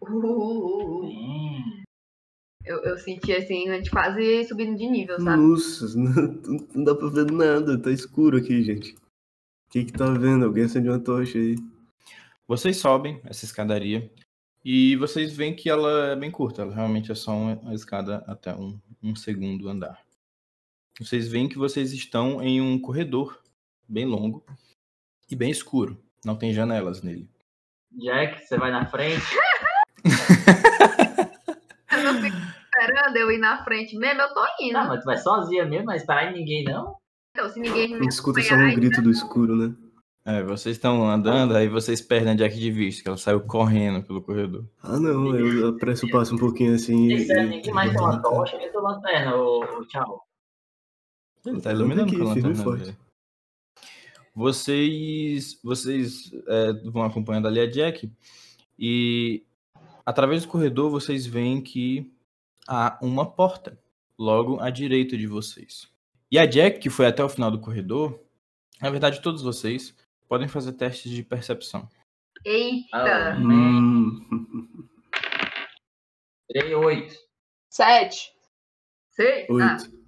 Uh, Hum, eu, eu senti assim, a gente quase subindo de nível, sabe? Nossa, não, não dá pra ver nada. Tá escuro aqui, gente. O que que tá vendo? Alguém acende uma tocha aí. Vocês sobem essa escadaria e vocês veem que ela é bem curta. Ela realmente é só uma, escada até um, um segundo andar. Vocês veem que vocês estão em um corredor bem longo e bem escuro. Não tem janelas nele. Jack, você vai na frente? Eu não fico esperando eu ir na frente mesmo, eu tô indo. Não, mas tu vai sozinha mesmo, vai esperar em ninguém, não? Então, se ninguém A me gente escuta só um grito do escuro, né? É, vocês estão andando, aí vocês perdem a Jack de vista, que ela saiu correndo pelo corredor. Ah, não. Eu apresso o passo um pouquinho assim e... Esse é, ninguém mais tem uma tocha, nem tua lanterna, ô, tchau. Ele tá Eu iluminando aqui, com a e lanterna. Vocês, vocês é, vão acompanhando ali a Jack e através do corredor vocês veem que há uma porta logo à direita de vocês. E a Jack, que foi até o final do corredor, na verdade todos vocês podem fazer testes de percepção. Eita! Ah. Hum, Tirei oito. Sete. Seis? Ah, oito.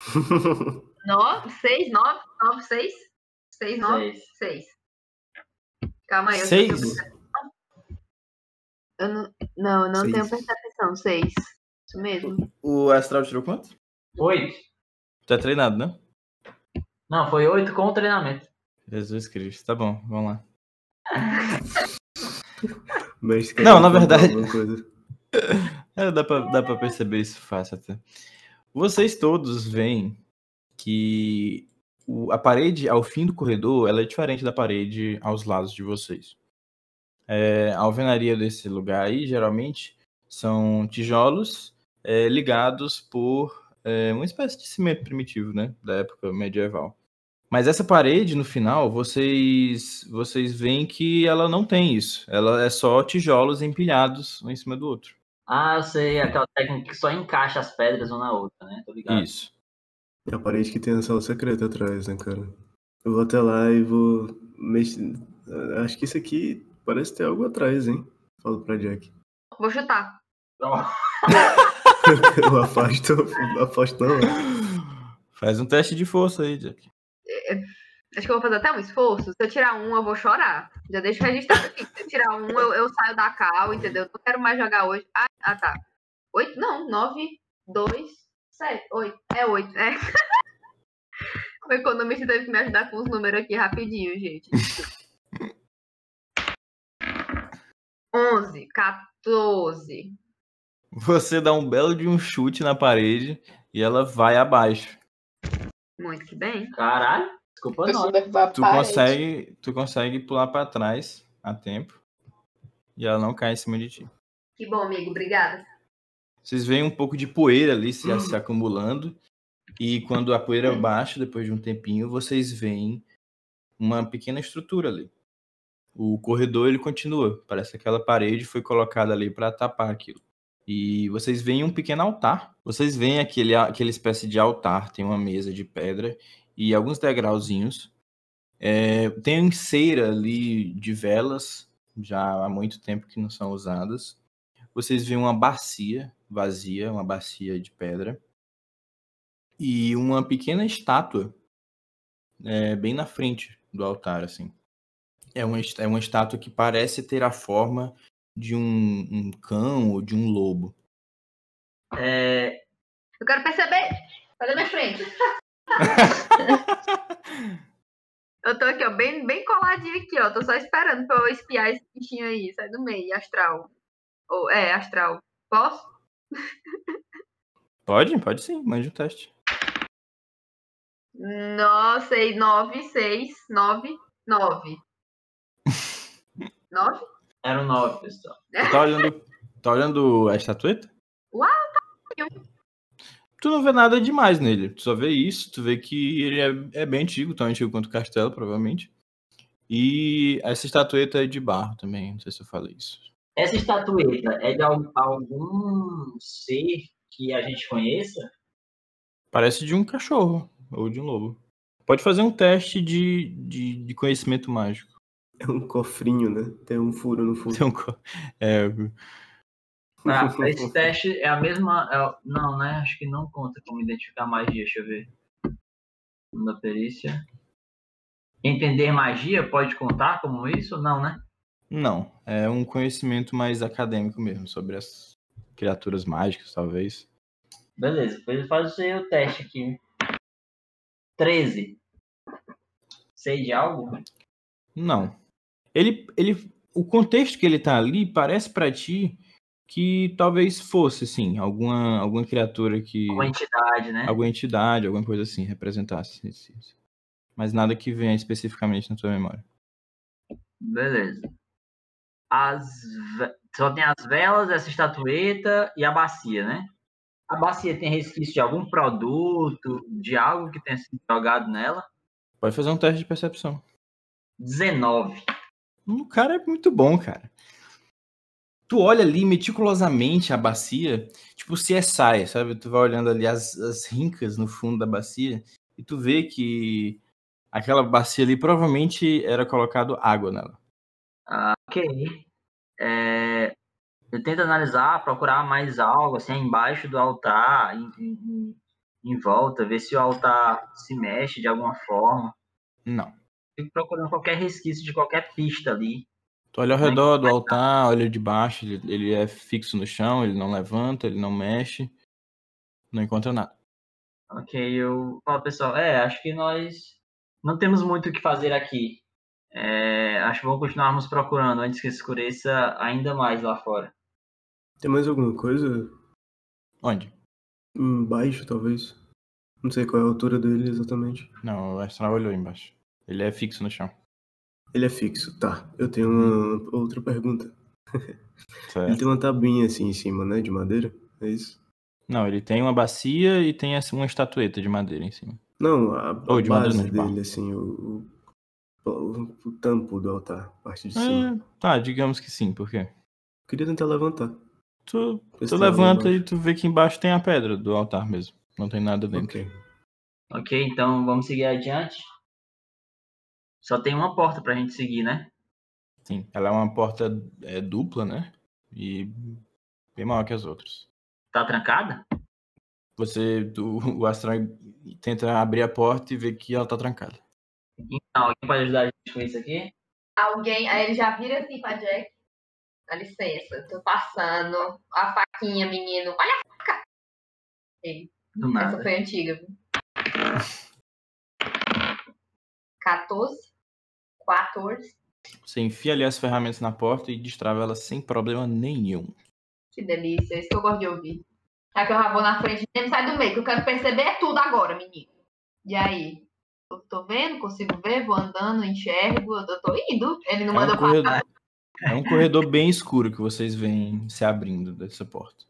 nove, seis, nove, nove, seis? Seis, nove, Seis. seis. Calma aí, eu Seis? não tenho percepção. Eu não, não, eu não Seis. tenho percepção. Seis. Isso mesmo. O Astral tirou quanto? Oito. Tu é treinado, né? Não, foi oito com o treinamento. Jesus Cristo, tá bom, vamos lá. Quer Não, na verdade-? É, dá, pra, dá pra perceber isso fácil até. Vocês todos veem que o- a parede ao fim do corredor ela é diferente da parede aos lados de vocês. É, a alvenaria desse lugar aí, geralmente, são tijolos é, ligados por é, uma espécie de cimento primitivo, né? Da época medieval. Mas essa parede, no final, vocês, vocês veem que ela não tem isso. Ela é só tijolos empilhados um em cima do outro. Ah, eu sei, aquela técnica que só encaixa as pedras uma na outra, né? Tô ligado. Isso. É a parede que tem a sala secreta atrás, né, cara? Eu vou até lá e vou mexer. Acho que isso aqui parece ter algo atrás, hein? Falo pra Jack. Vou chutar. Eu afasto, afasto não. Faz um teste de força aí, Jack. Acho que eu vou fazer até um esforço. Se eu tirar um, eu vou chorar. Já deixo registrado aqui. Se eu tirar um, eu, eu saio da cal, entendeu? Não quero mais jogar hoje. Ah, ah, tá. Oito? Não, nove, dois, sete, oito. É oito, é. O economista teve que me ajudar com os números aqui rapidinho, gente. 11, 14. Você dá um belo de um chute na parede e ela vai abaixo. Muito que bem. Caralho, desculpa Eu não. Tu parede. consegue, tu consegue pular pra trás a tempo e ela não cai em cima de ti. Que bom, amigo. Obrigada. Vocês veem um pouco de poeira ali se, se acumulando. E quando a poeira baixa, depois de um tempinho, vocês veem uma pequena estrutura ali. O corredor ele continua. Parece que aquela parede foi colocada ali para tapar aquilo. E vocês veem um pequeno altar. Vocês veem aquele, aquele espécie de altar. Tem uma mesa de pedra e alguns degrauzinhos. É, tem cera ali de velas, já há muito tempo que não são usadas. Vocês veem uma bacia vazia, uma bacia de pedra. E uma pequena estátua é, bem na frente do altar, assim. É uma, é uma estátua que parece ter a forma de um, um cão ou de um lobo. É, Eu quero perceber. Cadê minha frente? Eu tô aqui, ó, bem, bem coladinha aqui, ó. Tô só esperando pra eu espiar esse bichinho aí. Sai do meio, astral. Ou, é, astral. Posso? Pode? Pode sim, mande o teste. Nossa, sei, nove, seis, nove, nove. Nove? Era o 9, pessoal. Tá olhando, tá olhando a estatueta? Uau, Tu não vê nada demais nele. Tu só vê isso, tu vê que ele é, é bem antigo, tão antigo quanto o castelo, provavelmente. E essa estatueta é de barro também, não sei se eu falei isso. Essa estatueta é de al- algum ser que a gente conheça? Parece de um cachorro ou de um lobo. Pode fazer um teste de, de, de conhecimento mágico. É um cofrinho, né? Tem um furo no fundo. Tem um co- é, Ah, esse teste é a mesma. é o- não, né? Acho que não conta como identificar magia. Deixa eu ver. Da perícia. Entender magia pode contar como isso? Não, né? não, é um conhecimento mais acadêmico mesmo, sobre as criaturas mágicas, talvez. Beleza, depois faz o seu teste aqui. 13. Sei de algo? Não. Ele, ele, o contexto que ele tá ali parece pra ti que talvez fosse, sim, alguma, alguma criatura que. Uma entidade, né? alguma entidade, alguma coisa assim, representasse. esse. Mas nada que venha especificamente na tua memória. Beleza. As Só tem as velas, essa estatueta e a bacia, né? A bacia tem resquício de algum produto, de algo que tenha sido jogado nela? Pode fazer um teste de percepção. 19. O cara é muito bom, cara. Tu olha ali meticulosamente a bacia, tipo CSI, sabe? Tu vai olhando ali as, as rincas no fundo da bacia e tu vê que aquela bacia ali provavelmente era colocado água nela. Ok. É, Eu tento analisar, procurar mais algo, assim, embaixo do altar, em- em- em volta, ver se o altar se mexe de alguma forma. Não. Fico procurando qualquer resquício de qualquer pista ali. Tu olha ao redor do altar, olha de baixo, ele, ele é fixo no chão, ele não levanta, ele não mexe, não encontra nada. Ok, eu falo, pessoal, é, acho que nós não temos muito o que fazer aqui. É, acho que vamos continuarmos procurando antes que escureça ainda mais lá fora. Tem mais alguma coisa? Onde? Embaixo, talvez. Não sei qual é a altura dele exatamente. Não, o astral olhou embaixo. Ele é fixo no chão. Ele é fixo, tá. Eu tenho uma outra pergunta. Ele Certo. tem uma tabuinha assim em cima, né? De madeira? É isso? Não, ele tem uma bacia e tem assim, uma estatueta de madeira em cima. Não, a, a Ou de madeira, base não, de dele, assim, o, o, o- o tampo do altar, a parte de cima. É, tá, digamos que sim, por quê? Queria tentar levantar. Tu, tu levanta e tu vê que embaixo tem a pedra do altar mesmo. Não tem nada dentro. Ok. Ok, então vamos seguir adiante. Só tem uma porta pra gente seguir, né? Sim, ela é uma porta é, dupla, né? E bem maior que as outras. Tá trancada? Você, do, o astral tenta abrir a porta e vê que ela tá trancada. Então, alguém pode ajudar a gente com isso aqui? Alguém, aí ele já vira assim pra Jack. Dá licença, tô passando. A faquinha, menino. Olha a faca! Ei, essa foi antiga. viu? 14. 14. Você enfia ali as ferramentas na porta e destrava ela sem problema nenhum. Que delícia, é isso que eu gosto de ouvir. É que eu já vou na frente mesmo, sai do meio, que eu quero perceber é tudo agora, menino. E aí? Tô, tô vendo, consigo ver, vou andando, enxergo, eu tô indo. Ele não É manda um, eu passar. corredor, é um corredor bem escuro que vocês veem se abrindo dessa porta.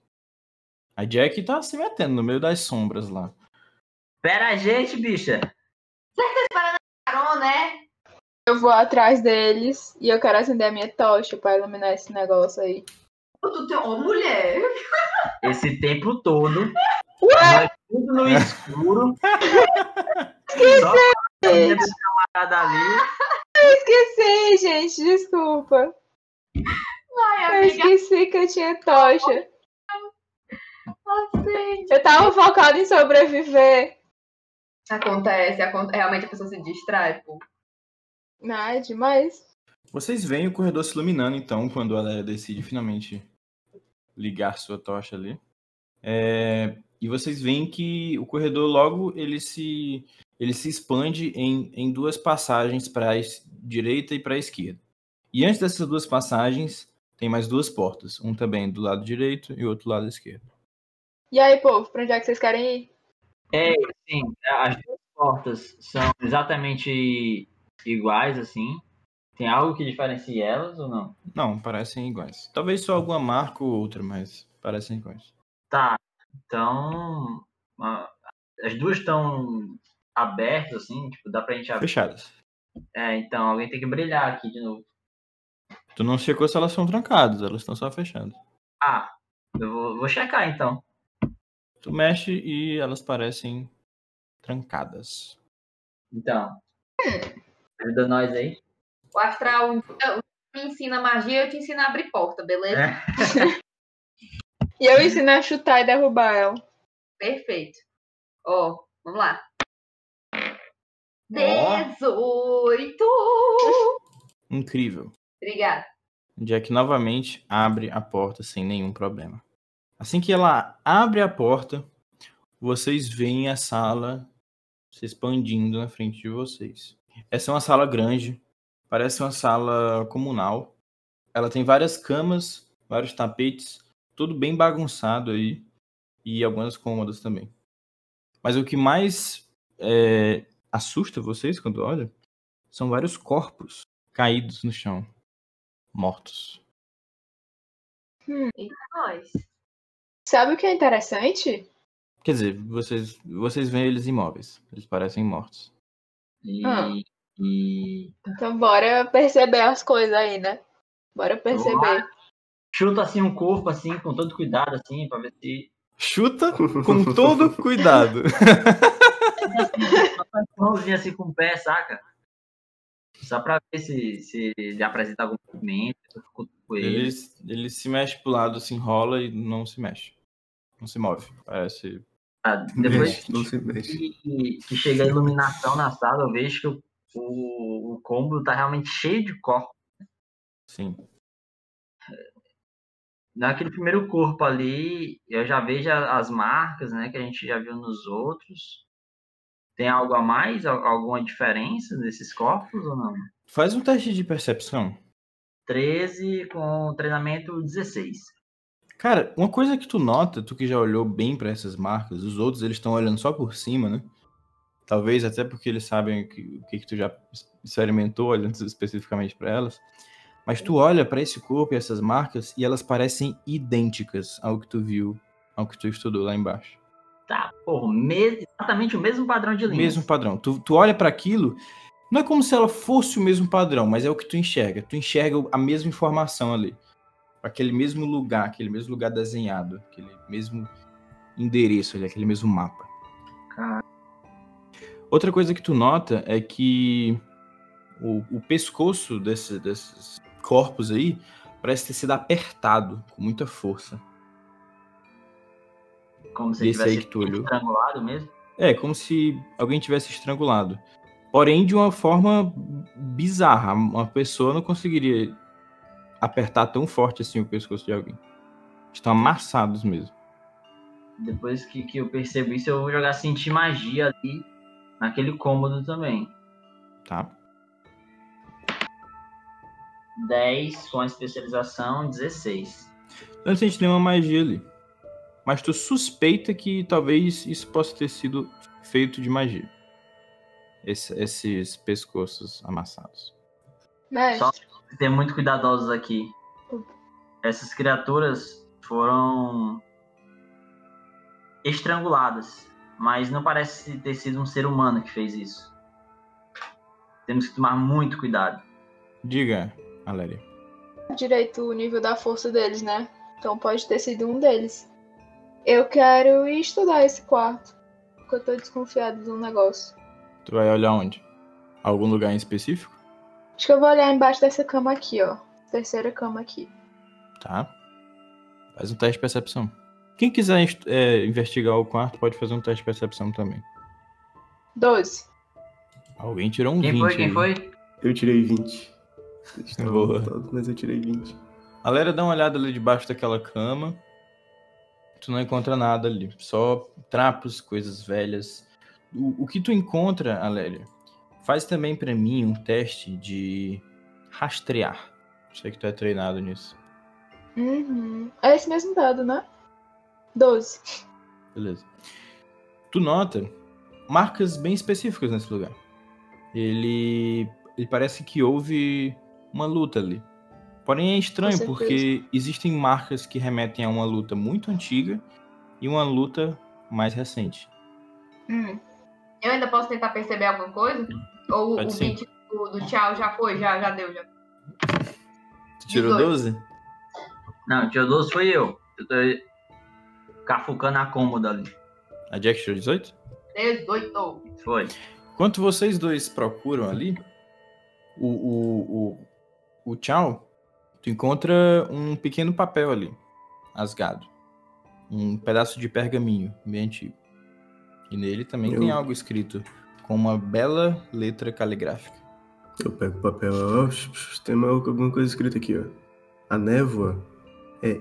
A Jack tá se metendo no meio das sombras lá. Pera a gente, bicha! Carona, né? Eu vou atrás deles e eu quero acender a minha tocha pra iluminar esse negócio aí. Ô, Tu tem... Ô, mulher! Esse tempo todo, nós tudo no escuro. camarada ali. Esqueci, gente, desculpa. Ai, Eu esqueci que eu tinha tocha. Eu tava focada em sobreviver. Acontece, aconte- realmente a pessoa se distrai, pô. Não, é demais. Vocês veem o corredor se iluminando, então, quando ela decide finalmente ligar sua tocha ali. É, E vocês veem que o corredor logo ele se, ele se expande em, em duas passagens para a direita e para a esquerda. E antes dessas duas passagens, tem mais duas portas. Um também do lado direito e outro lado esquerdo. E aí, povo, pra onde é que vocês querem ir? É, assim, as duas portas são exatamente iguais, assim. Tem algo que diferencia elas ou não? Não, parecem iguais. Talvez só alguma marca ou outra, mas parecem iguais. Tá, então. As duas estão abertas, assim, tipo, dá pra gente abrir. Fechadas. É, então alguém tem que brilhar aqui de novo. Tu não checou se elas são trancadas, elas estão só fechadas. Ah, eu vou, vou checar então. Tu mexe e elas parecem trancadas. Então. Ajuda nós aí. O astral me ensina magia, eu te ensino a abrir porta, beleza? É. E eu ensino a chutar e derrubar ela. Perfeito. Ó, vamos lá. 18! Incrível. Obrigada. Jack novamente abre a porta sem nenhum problema. Assim que ela abre a porta, vocês veem a sala se expandindo na frente de vocês. Essa é uma sala grande, parece uma sala comunal. Ela tem várias camas, vários tapetes, tudo bem bagunçado aí, e algumas cômodas também. Mas o que mais é, assusta vocês quando olham são vários corpos caídos no chão, mortos. Eita, nós. Sabe o que é interessante? Quer dizer, vocês, vocês veem eles imóveis. Eles parecem mortos. E, Ah. e Então bora perceber as coisas aí, né? Bora perceber. chuta assim um corpo assim, com todo cuidado, assim, pra ver se. Chuta com todo cuidado. Mãozinha assim com o pé, saca? Só pra ver se, se ele apresenta algum movimento, se eu fico com ele. Ele, ele se mexe pro lado, se enrola e não se mexe. Não se move. Parece. Ah, depois não se mexe. que, que chega a iluminação na sala, eu vejo que o, o, o cômodo tá realmente cheio de corpos. Sim. Naquele primeiro corpo ali, eu já vejo as marcas, né, que a gente já viu nos outros. Tem algo a mais? Al- Alguma diferença desses corpos ou não? Faz um teste de percepção. 13 com treinamento 16. Cara, uma coisa que tu nota, tu que já olhou bem pra essas marcas, os outros eles estão olhando só por cima, né? Talvez até porque eles sabem o que, o que, que tu já experimentou olhando especificamente pra elas. Mas tu olha pra esse corpo e essas marcas e elas parecem idênticas ao que tu viu, ao que tu estudou lá embaixo. Tá, porra, me- exatamente o mesmo padrão de linha. Mesmo padrão. Tu, tu olha pra aquilo, não é como se ela fosse o mesmo padrão, mas é o que tu enxerga. Tu enxerga a mesma informação ali. Aquele mesmo lugar, aquele mesmo lugar desenhado, aquele mesmo endereço ali, aquele mesmo mapa. Cara. Outra coisa que tu nota é que o, o pescoço desse- desses corpos aí parece ter sido apertado com muita força. Como se aí tivesse estrangulado mesmo. É, como se alguém tivesse estrangulado. Porém, de uma forma bizarra. Uma pessoa não conseguiria apertar tão forte assim o pescoço de alguém. Estão amassados mesmo. Depois que, que eu percebo isso, eu vou jogar sentir magia ali naquele cômodo também. Tá? 10 com a especialização, 16. Tu não sente nenhuma magia ali. Mas tu suspeita que talvez isso possa ter sido feito de magia. Esse- esses pescoços amassados. Mestre, Só ter muito cuidadosos aqui. Essas criaturas foram estranguladas, mas não parece ter sido um ser humano que fez isso. Temos que tomar muito cuidado. Diga, Aléria. direito o nível da força deles, né? Então pode ter sido um deles. Eu quero ir estudar esse quarto. Porque eu tô desconfiado do negócio. Tu vai olhar onde? Algum lugar em específico? Acho que eu vou olhar embaixo dessa cama aqui, ó. Terceira cama aqui. Tá. Faz um teste de percepção. Quem quiser é, investigar o quarto pode fazer um teste de percepção também. 12. Alguém tirou um Quem 20 foi? Quem aí. foi? Eu tirei 20. Vocês estavam Boa. mas eu tirei 20. A Lera dá uma olhada ali debaixo daquela cama. Tu não encontra nada ali. Só trapos, coisas velhas. O, o que tu encontra, Aléria, faz também pra mim um teste de rastrear. Sei que tu é treinado nisso. Uhum. É esse mesmo dado, né? 12. Beleza. Tu nota marcas bem específicas nesse lugar. Ele, ele parece que houve uma luta ali. Porém é estranho porque existem marcas que remetem a uma luta muito antiga e uma luta mais recente. Hum. Eu ainda posso tentar perceber alguma coisa? Ou Pode o sim. do, do tchau já foi? Já, já deu, já. Tu tirou 18. 12? Não, o tio 12 foi eu. Eu tô cafucando a cômoda ali. A Jack tirou 18? 18. Foi. Enquanto vocês dois procuram ali, o, o, o, o Tchau, tu encontra um pequeno papel ali, rasgado. Um pedaço de pergaminho, bem antigo. E nele também Eu- tem algo escrito, com uma bela letra caligráfica. Eu pego o papel, ó, tem alguma coisa escrita aqui, ó. A névoa é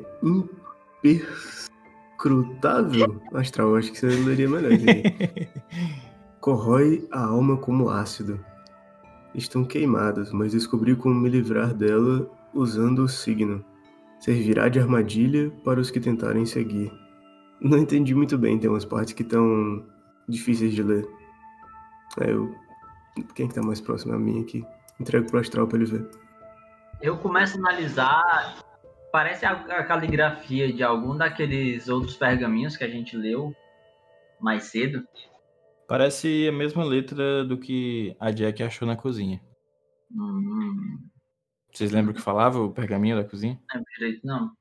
imperscrutável. Astral, acho que você leria melhor. Corrói a alma como ácido. Estão queimadas, mas descobri como me livrar dela usando o signo. Servirá de armadilha para os que tentarem seguir. Não entendi muito bem, tem umas partes que estão difíceis de ler. Aí eu. Quem que tá mais próximo a mim aqui? Entrego pro astral pra ele ver. Eu começo a analisar. Parece a, a caligrafia de algum daqueles outros pergaminhos que a gente leu mais cedo. Parece a mesma letra do que a Jack achou na cozinha. Hum, Vocês lembram que falava o pergaminho da cozinha? não lembro direito, não.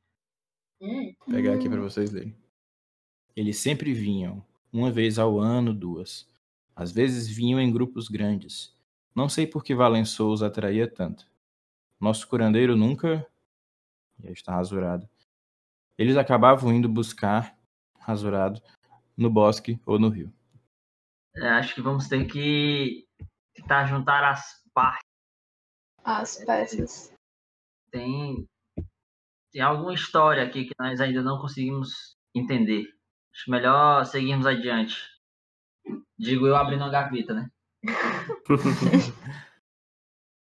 Vou pegar aqui para vocês lerem. Eles sempre vinham, uma vez ao ano, duas. Às vezes vinham em grupos grandes. Não sei por que Valençou os atraía tanto. Nosso curandeiro nunca. Já está rasurado. Eles acabavam indo buscar, rasurado, no bosque ou no rio. É, acho que vamos ter que tentar juntar as partes. As peças. Tem, tem alguma história aqui que nós ainda não conseguimos entender. Acho melhor seguirmos adiante. Digo eu abrindo a gaveta, né?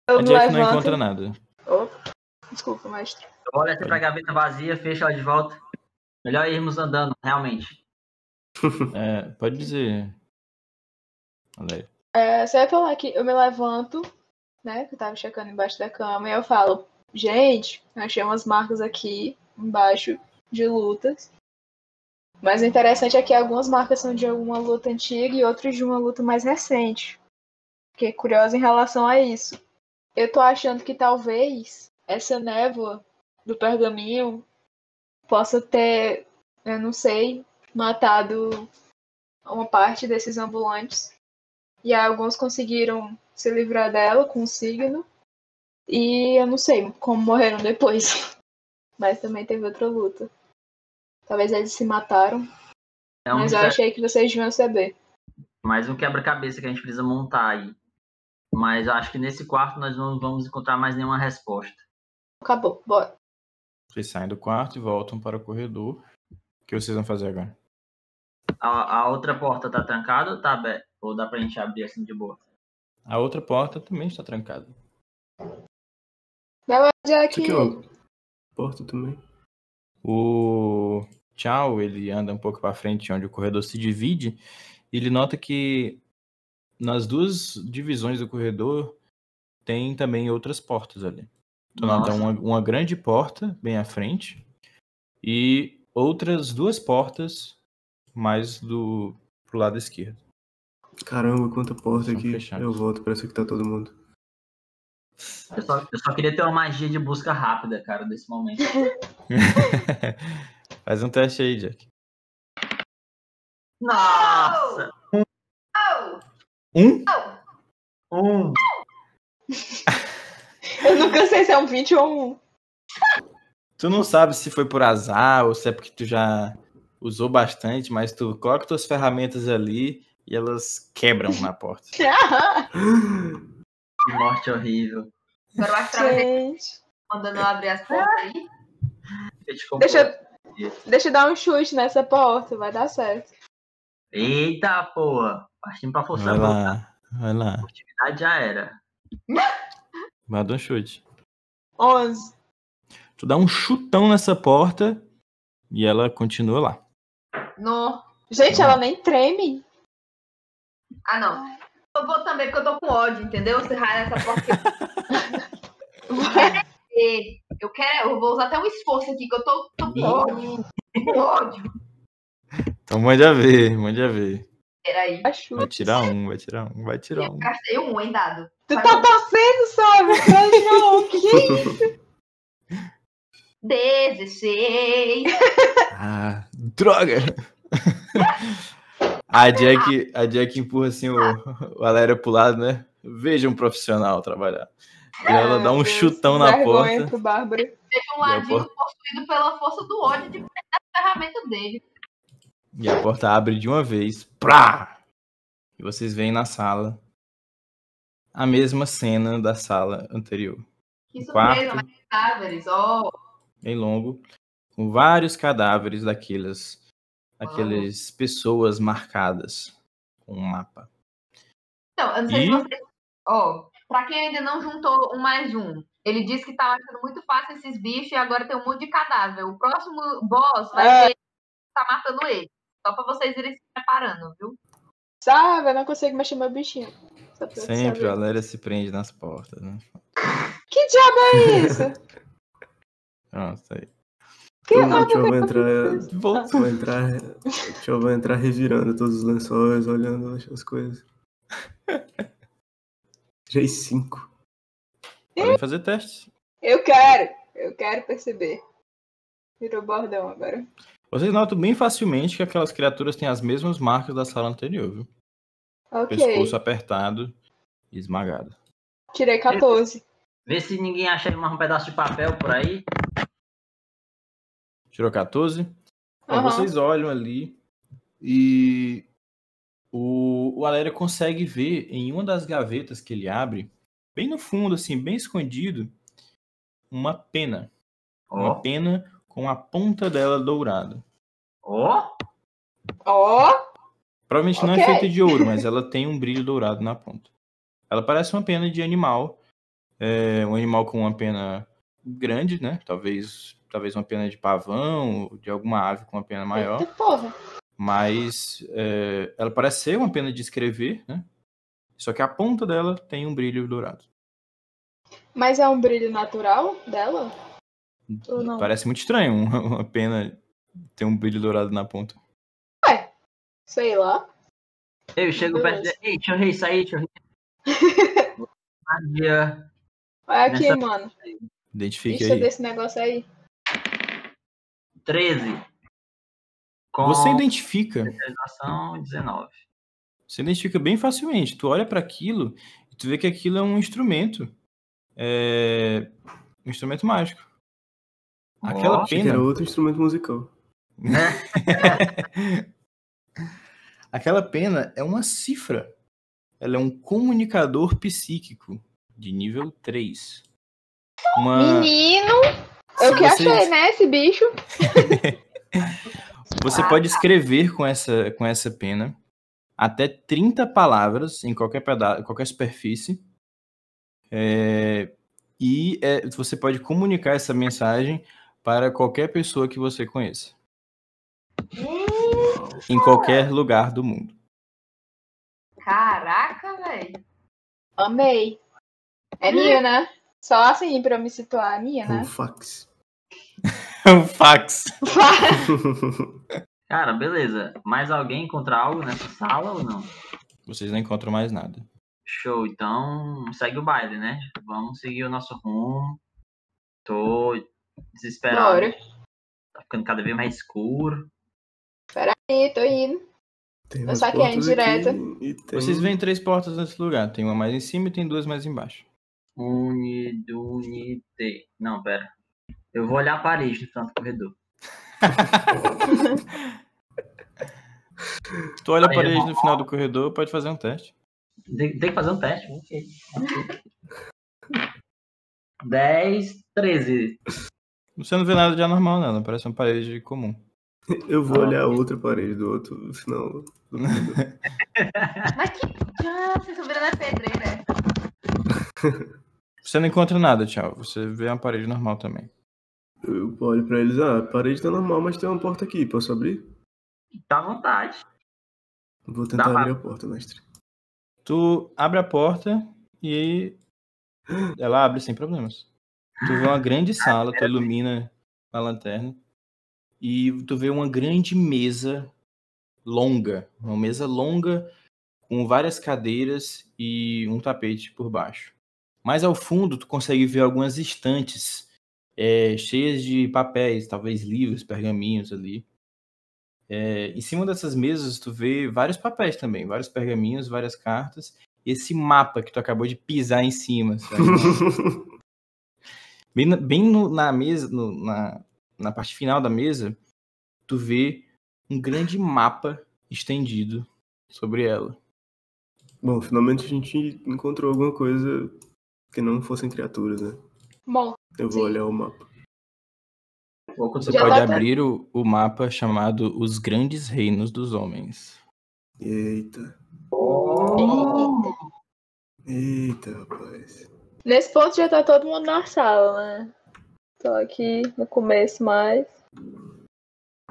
Eu a Jack não encontra nada. Opa. Desculpa, mestre. Eu olho assim pra gaveta vazia, fecho ela de volta. Melhor irmos andando, realmente. É, pode dizer. Olha aí. É, você vai falar que eu me levanto, né? Que eu tava checando embaixo da cama, e eu falo, gente, eu achei umas marcas aqui embaixo de lutas. Mas o interessante é que algumas marcas são de alguma luta antiga e outras de uma luta mais recente. Fiquei curiosa em relação a isso. Eu tô achando que talvez essa névoa do pergaminho possa ter, eu não sei, matado uma parte desses ambulantes. E alguns conseguiram se livrar dela com o signo. E eu não sei como morreram depois. Mas também teve outra luta. Talvez eles se mataram. É um mas eu achei que vocês deviam saber. mais um quebra-cabeça que a gente precisa montar aí. Mas eu acho que nesse quarto nós não vamos encontrar mais nenhuma resposta. Acabou, bora. Vocês saem do quarto e voltam para o corredor. O que vocês vão fazer agora? A, a outra porta tá trancada ou tá aberta? Ou dá pra gente abrir assim de boa? A outra porta também está trancada. Lá, Isso Jack. aqui. Porta também. O Tchau, ele anda um pouco para frente onde o corredor se divide. E ele nota que nas duas divisões do corredor tem também outras portas ali. Tu nota uma, uma grande porta bem à frente e outras duas portas mais do pro lado esquerdo. Caramba, quanta porta São aqui. fechadas. Eu volto, parece que tá todo mundo. Eu só, eu só queria ter uma magia de busca rápida, cara, desse momento. Faz um teste aí, Jack. Nossa! Oh! Um? Um! Eu nunca sei se é um 20 ou um. Tu não sabe se foi por azar ou se é porque tu já usou bastante, mas tu coloca tuas ferramentas ali e elas quebram na porta. Que morte horrível. Agora eu acho que mandando eu abrir as portas aí. Deixa, eu- deixa eu dar um chute nessa porta, vai dar certo. Eita, porra! Partindo pra forçar Vai a lá, vai lá. velocidade já era. Vai dar um chute. 11. Tu dá um chutão nessa porta e ela continua lá. No. Gente, ela nem treme. Ah, não. Eu vou também, porque eu tô com ódio, entendeu? Se raio essa porta. Eu quero, eu vou usar até um esforço aqui, que eu tô, tô com ódio. Com ódio. Então mande a ver, mande a ver. Peraí. Vai tirar um, vai tirar um, vai tirar Eu um. gastei um, hein, dado. Tu tá torcendo, sabe? Não, que isso? 16. Ah, droga! A Jack, a Jack empurra assim o, o Aléria pro lado, né? Veja um profissional trabalhar. E ela dá um Deus, chutão na vergonha porta. pro Bárbaro. Teve um E a ladinho porta- possuído pela força do ódio de pegar a ferramenta dele. E a porta abre de uma vez. Prá! E vocês veem na sala a mesma cena da sala anterior. Que Quarto. surpresa, mas cadáveres, ó. Bem longo. Com vários cadáveres daqueles. Aqueles pessoas marcadas com um mapa. Então, eu não sei E? se vocês. Ó, pra quem ainda não juntou um mais um, ele disse que tava achando muito fácil esses bichos e agora tem um monte de cadáver. O próximo boss vai É. ser tá matando ele. Só pra vocês irem se preparando, viu? Sabe, eu não consigo mexer meu bichinho. Sempre a. Valéria se prende nas portas, né? Que diabo é isso? Pronto, aí. Que O diabo tio vai entrar. Voltou. Vai entrar. O tio vai entrar revirando todos os lençóis, olhando as coisas. Tirei cinco. Podem fazer testes. Eu quero. Eu quero perceber. Virou bordão agora. Vocês notam bem facilmente que aquelas criaturas têm as mesmas marcas da sala anterior, viu? Ok. Pescoço apertado e esmagado. Tirei 14. Vê se ninguém acha mais um pedaço de papel por aí. Tirou 14? Bom, Aham. vocês olham ali e o, o Aléria consegue ver em uma das gavetas que ele abre, bem no fundo, assim, bem escondido, uma pena. Uma Ó, pena com a ponta dela dourada. ó. Ó, Provavelmente não é feita de ouro, mas ela tem um brilho dourado na ponta. Ela parece uma pena de animal. É, um animal com uma pena grande, né? Talvez, talvez uma pena de pavão, ou de alguma ave com uma pena maior. eita porra. Mas é, ela parece ser uma pena de escrever, né? Só que a ponta dela tem um brilho dourado. Mas é um brilho natural dela? Ou não? Parece muito estranho uma, uma pena ter um brilho dourado na ponta. Sei lá. Eu chego perto de. Ei, deixa eu ver isso aí, deixa eu. Magia. Olha aqui, Nessa- mano. Identifique Deixa aí. desse negócio aí. 13. Com Você identifica realização 19. Você identifica bem facilmente. Tu olha para aquilo e Tu vê que aquilo é um instrumento. É... Um instrumento mágico. Aquela pena. era outro instrumento musical. Aquela pena é uma cifra. Ela é um comunicador psíquico de nível 3. Uma... Menino, Se eu que vocês- achei, né, esse bicho? Você pode escrever com essa, com essa pena até 30 palavras em qualquer, peda qualquer superfície. É, e é, você pode comunicar essa mensagem para qualquer pessoa que você conheça. Em qualquer lugar do mundo. Caraca, velho. Amei. É minha, né? Só assim pra eu me situar, é minha, né? fax. Um fax. Cara, beleza. Mais alguém encontra algo nessa sala ou não? Vocês não encontram mais nada. Show, então segue o baile, né? Vamos seguir o nosso rumo. Tô desesperado. Bora. Tá ficando cada vez mais escuro. Peraí, tô indo. Tem Eu saquei a portas indireta. aqui tem- Vocês veem três portas nesse lugar. Tem uma mais em cima e tem duas mais embaixo. Unidunite. Não, pera. Eu vou olhar a parede no canto do corredor. Se tu olha a parede no final do corredor, pode fazer um teste. Tem, tem que fazer um teste? Ok. ok. 10, 13. Você não vê nada de anormal, não. Parece uma parede comum. Eu vou Ah, olhar a outra parede do outro final. do. Mas que. Ah, vocês estão virando a pedreira. Você não encontra nada, tchau. Você vê uma parede normal também. Eu olho pra eles, ah, a parede tá normal, mas tem uma porta aqui, posso abrir? Tá à vontade. Vou tentar Dá abrir a porta, mestre. Tu abre a porta e ela abre sem problemas. Tu vê uma grande sala, tu ilumina a lanterna e tu vê uma grande mesa longa, uma mesa longa com várias cadeiras e um tapete por baixo. Mais ao fundo, tu consegue ver algumas estantes é, cheias de papéis, talvez livros, pergaminhos ali. É, em cima dessas mesas, tu vê vários papéis também, vários pergaminhos, várias cartas. Esse mapa que tu acabou de pisar em cima? Bem, na, bem no- na mesa, no- na, na parte final da mesa, tu vê um grande mapa estendido sobre ela. Bom, finalmente a gente encontrou alguma coisa que não fossem criaturas, né? Bom, Eu vou Sim. olhar o mapa. Você Já pode tá- abrir o, o mapa chamado Os Grandes Reinos dos Homens. Eita. eita. Eita, rapaz. Nesse ponto já tá todo mundo na sala, né? Tô aqui no começo mais.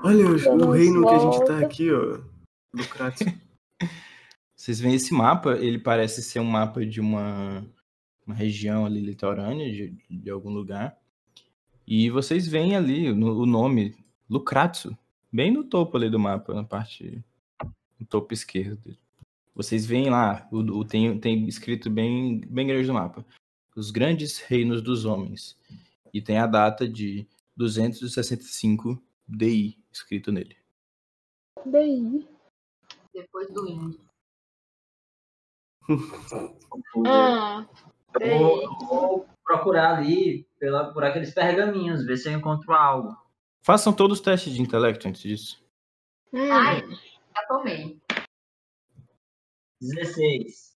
Olha, o, reino que a gente tá volta. aqui, ó. Lucrático. Vocês veem esse mapa, ele parece ser um mapa de uma, uma região ali litorânea, de, de algum lugar. E vocês veem ali no- o nome, Lucratsu, bem no topo ali do mapa, na parte, no topo esquerdo. Vocês veem lá, o, o- tem, tem escrito bem, bem grande no mapa, os grandes reinos dos homens. E tem a data de 265 DI escrito nele. Daí. Depois do índio. Ah, Eu vou, procurar ali pela, por aqueles pergaminhos, ver se eu encontro algo. Façam todos os testes de intelecto antes disso. hum. Ai, já tomei. 16.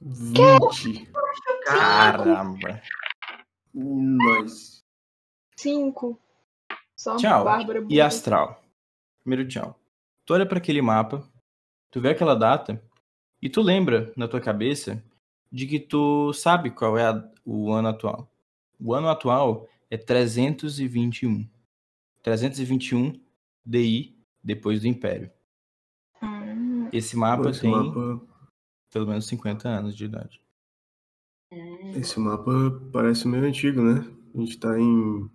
20. Caramba. Nós. Cinco. Só Tchau. Bárbara E astral. Primeiro tchau. Tu olha para aquele mapa, tu vê aquela data e tu lembra na tua cabeça de que tu sabe qual é a- o ano atual. O ano atual é 321. 321 DI depois do Império. Hum, Esse mapa Esse tem mapa, pelo menos 50 anos de idade. Hum, esse mapa parece meio antigo, né? A gente tá em.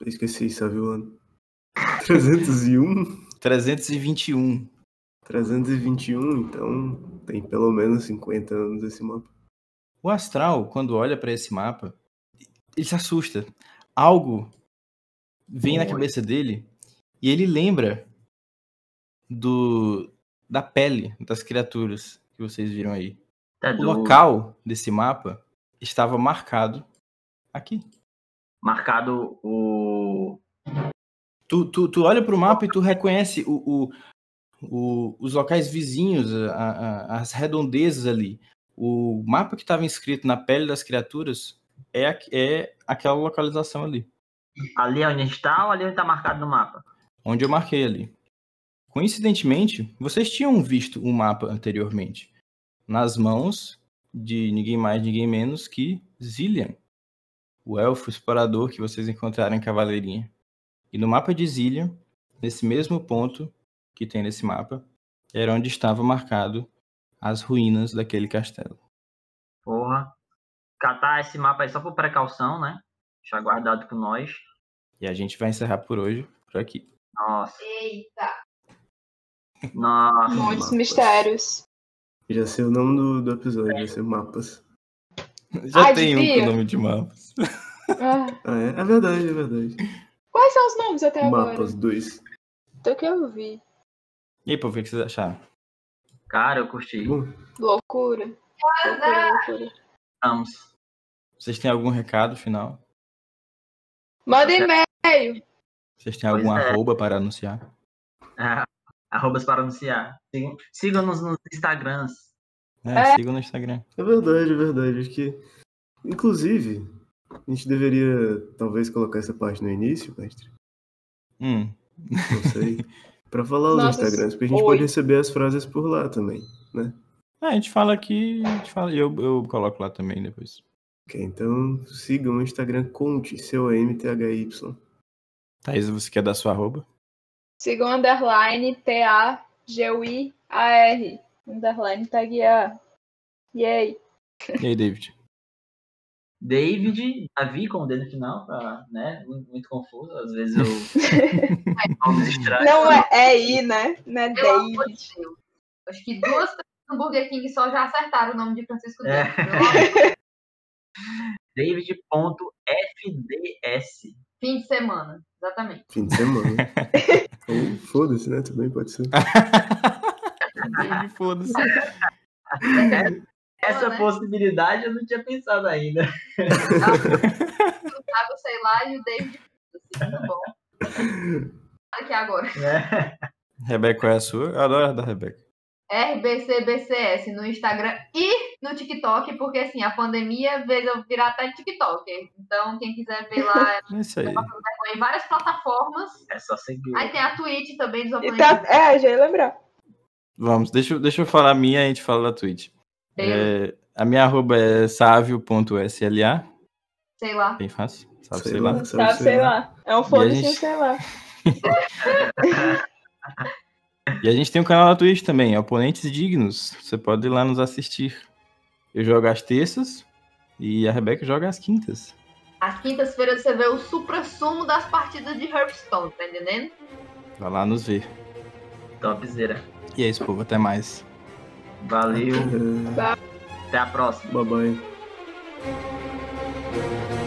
Eu esqueci, sabe o ano? 301? 321. 321, então tem pelo menos 50 anos esse mapa. O astral, quando olha para esse mapa, ele se assusta. Algo vem na cabeça dele e ele lembra do da pele das criaturas que vocês viram aí. Tá O local desse mapa estava marcado aqui. Marcado o. Tu, tu, tu olha pro mapa e tu reconhece o, o, o- os locais vizinhos, a- a- as redondezas ali. O mapa que estava inscrito na pele das criaturas é, é aquela localização ali, Ali é onde a gente tá ou ali onde tá marcado no mapa? onde eu marquei ali. Coincidentemente, vocês tinham visto o mapa anteriormente, nas mãos de ninguém mais, ninguém menos que Zillian, o elfo explorador que vocês encontraram em Cavaleirinha. E no mapa de Zillian, nesse mesmo ponto que tem nesse mapa, era onde estava marcado as ruínas daquele castelo. Porra. Catar esse mapa aí só por precaução, né? Deixar guardado com nós. E a gente vai encerrar por hoje, por aqui. Nossa. Eita. Nossa. Muitos Mapas. mistérios. Já sei o nome do, do episódio, vai ser mapas. Já Ai, tem um com o nome de mapas. Ah, Ah, é? É verdade, é verdade. quais são os nomes até agora? Mapas 2. Do que eu vi. E aí, pô, o que vocês acharam? Cara, eu curti. Bom, Loucura. Loucura, loucura. Vamos. Vocês têm algum recado final? Manda e-mail. Vocês têm algum é. arroba para anunciar? Ah, arrobas para anunciar. Sigam- Sigam-nos nos Instagrams. É, É. sigam no Instagram. é verdade, é verdade. Acho que, inclusive, a gente deveria talvez colocar essa parte no início, mestre. Hum, Não sei. pra falar os Nossa, Instagrams, porque a gente oi. pode receber as frases por lá também. Ah, a gente fala aqui, a gente fala, eu, eu coloco lá também depois. Ok, então sigam o Instagram Conte, C-O-M-T-H-Y. Thaís, você quer dar sua arroba? Siga o underline T-A-G-U-I-A-R. Underline tag A. Yay. E aí, David? David, Davi com o D no final, pra, né? Muito, muito confuso. Às vezes eu. Não é, é I, né? Não é Pelo David. de. Acho que duas pessoas no Burger King só já acertaram o nome de Francisco É. David. David.fds. Fim de semana. Exatamente. Fim de semana. Ou foda-se, né? Também pode ser. David, foda-se. Essa né? possibilidade eu não tinha pensado ainda. O Thiago, sei lá, e o David. Assim, muito bom. Aqui agora. né? Rebeca, qual é a sua? Eu adoro a da Rebeca. RBCBCS no Instagram e no TikTok, porque assim, a pandemia fez eu virar até TikToker. Então, quem quiser ver lá, É isso aí. em várias plataformas. É só seguir. Aí tem a Twitch também dos E oponentes. tá, é, já ia lembrar. Vamos, deixa, eu- deixa eu falar a minha e a gente fala da Twitch. É, a minha arroba é savio.sla, Sei lá. bem fácil. Sabe, Sei sei, lá, lá. Sabe, sei lá. É um foda-se, gente- sei lá. E a gente tem um canal na Twitch também, Oponentes Dignos. Você pode ir lá nos assistir. Eu jogo às terças e a Rebeca joga às quintas. Às quintas-feiras você vê o supra-sumo das partidas de Hearthstone, tá entendendo? Vai lá nos ver. Topzera. E é isso, povo. Até mais. Valeu. Até a próxima. bye bye.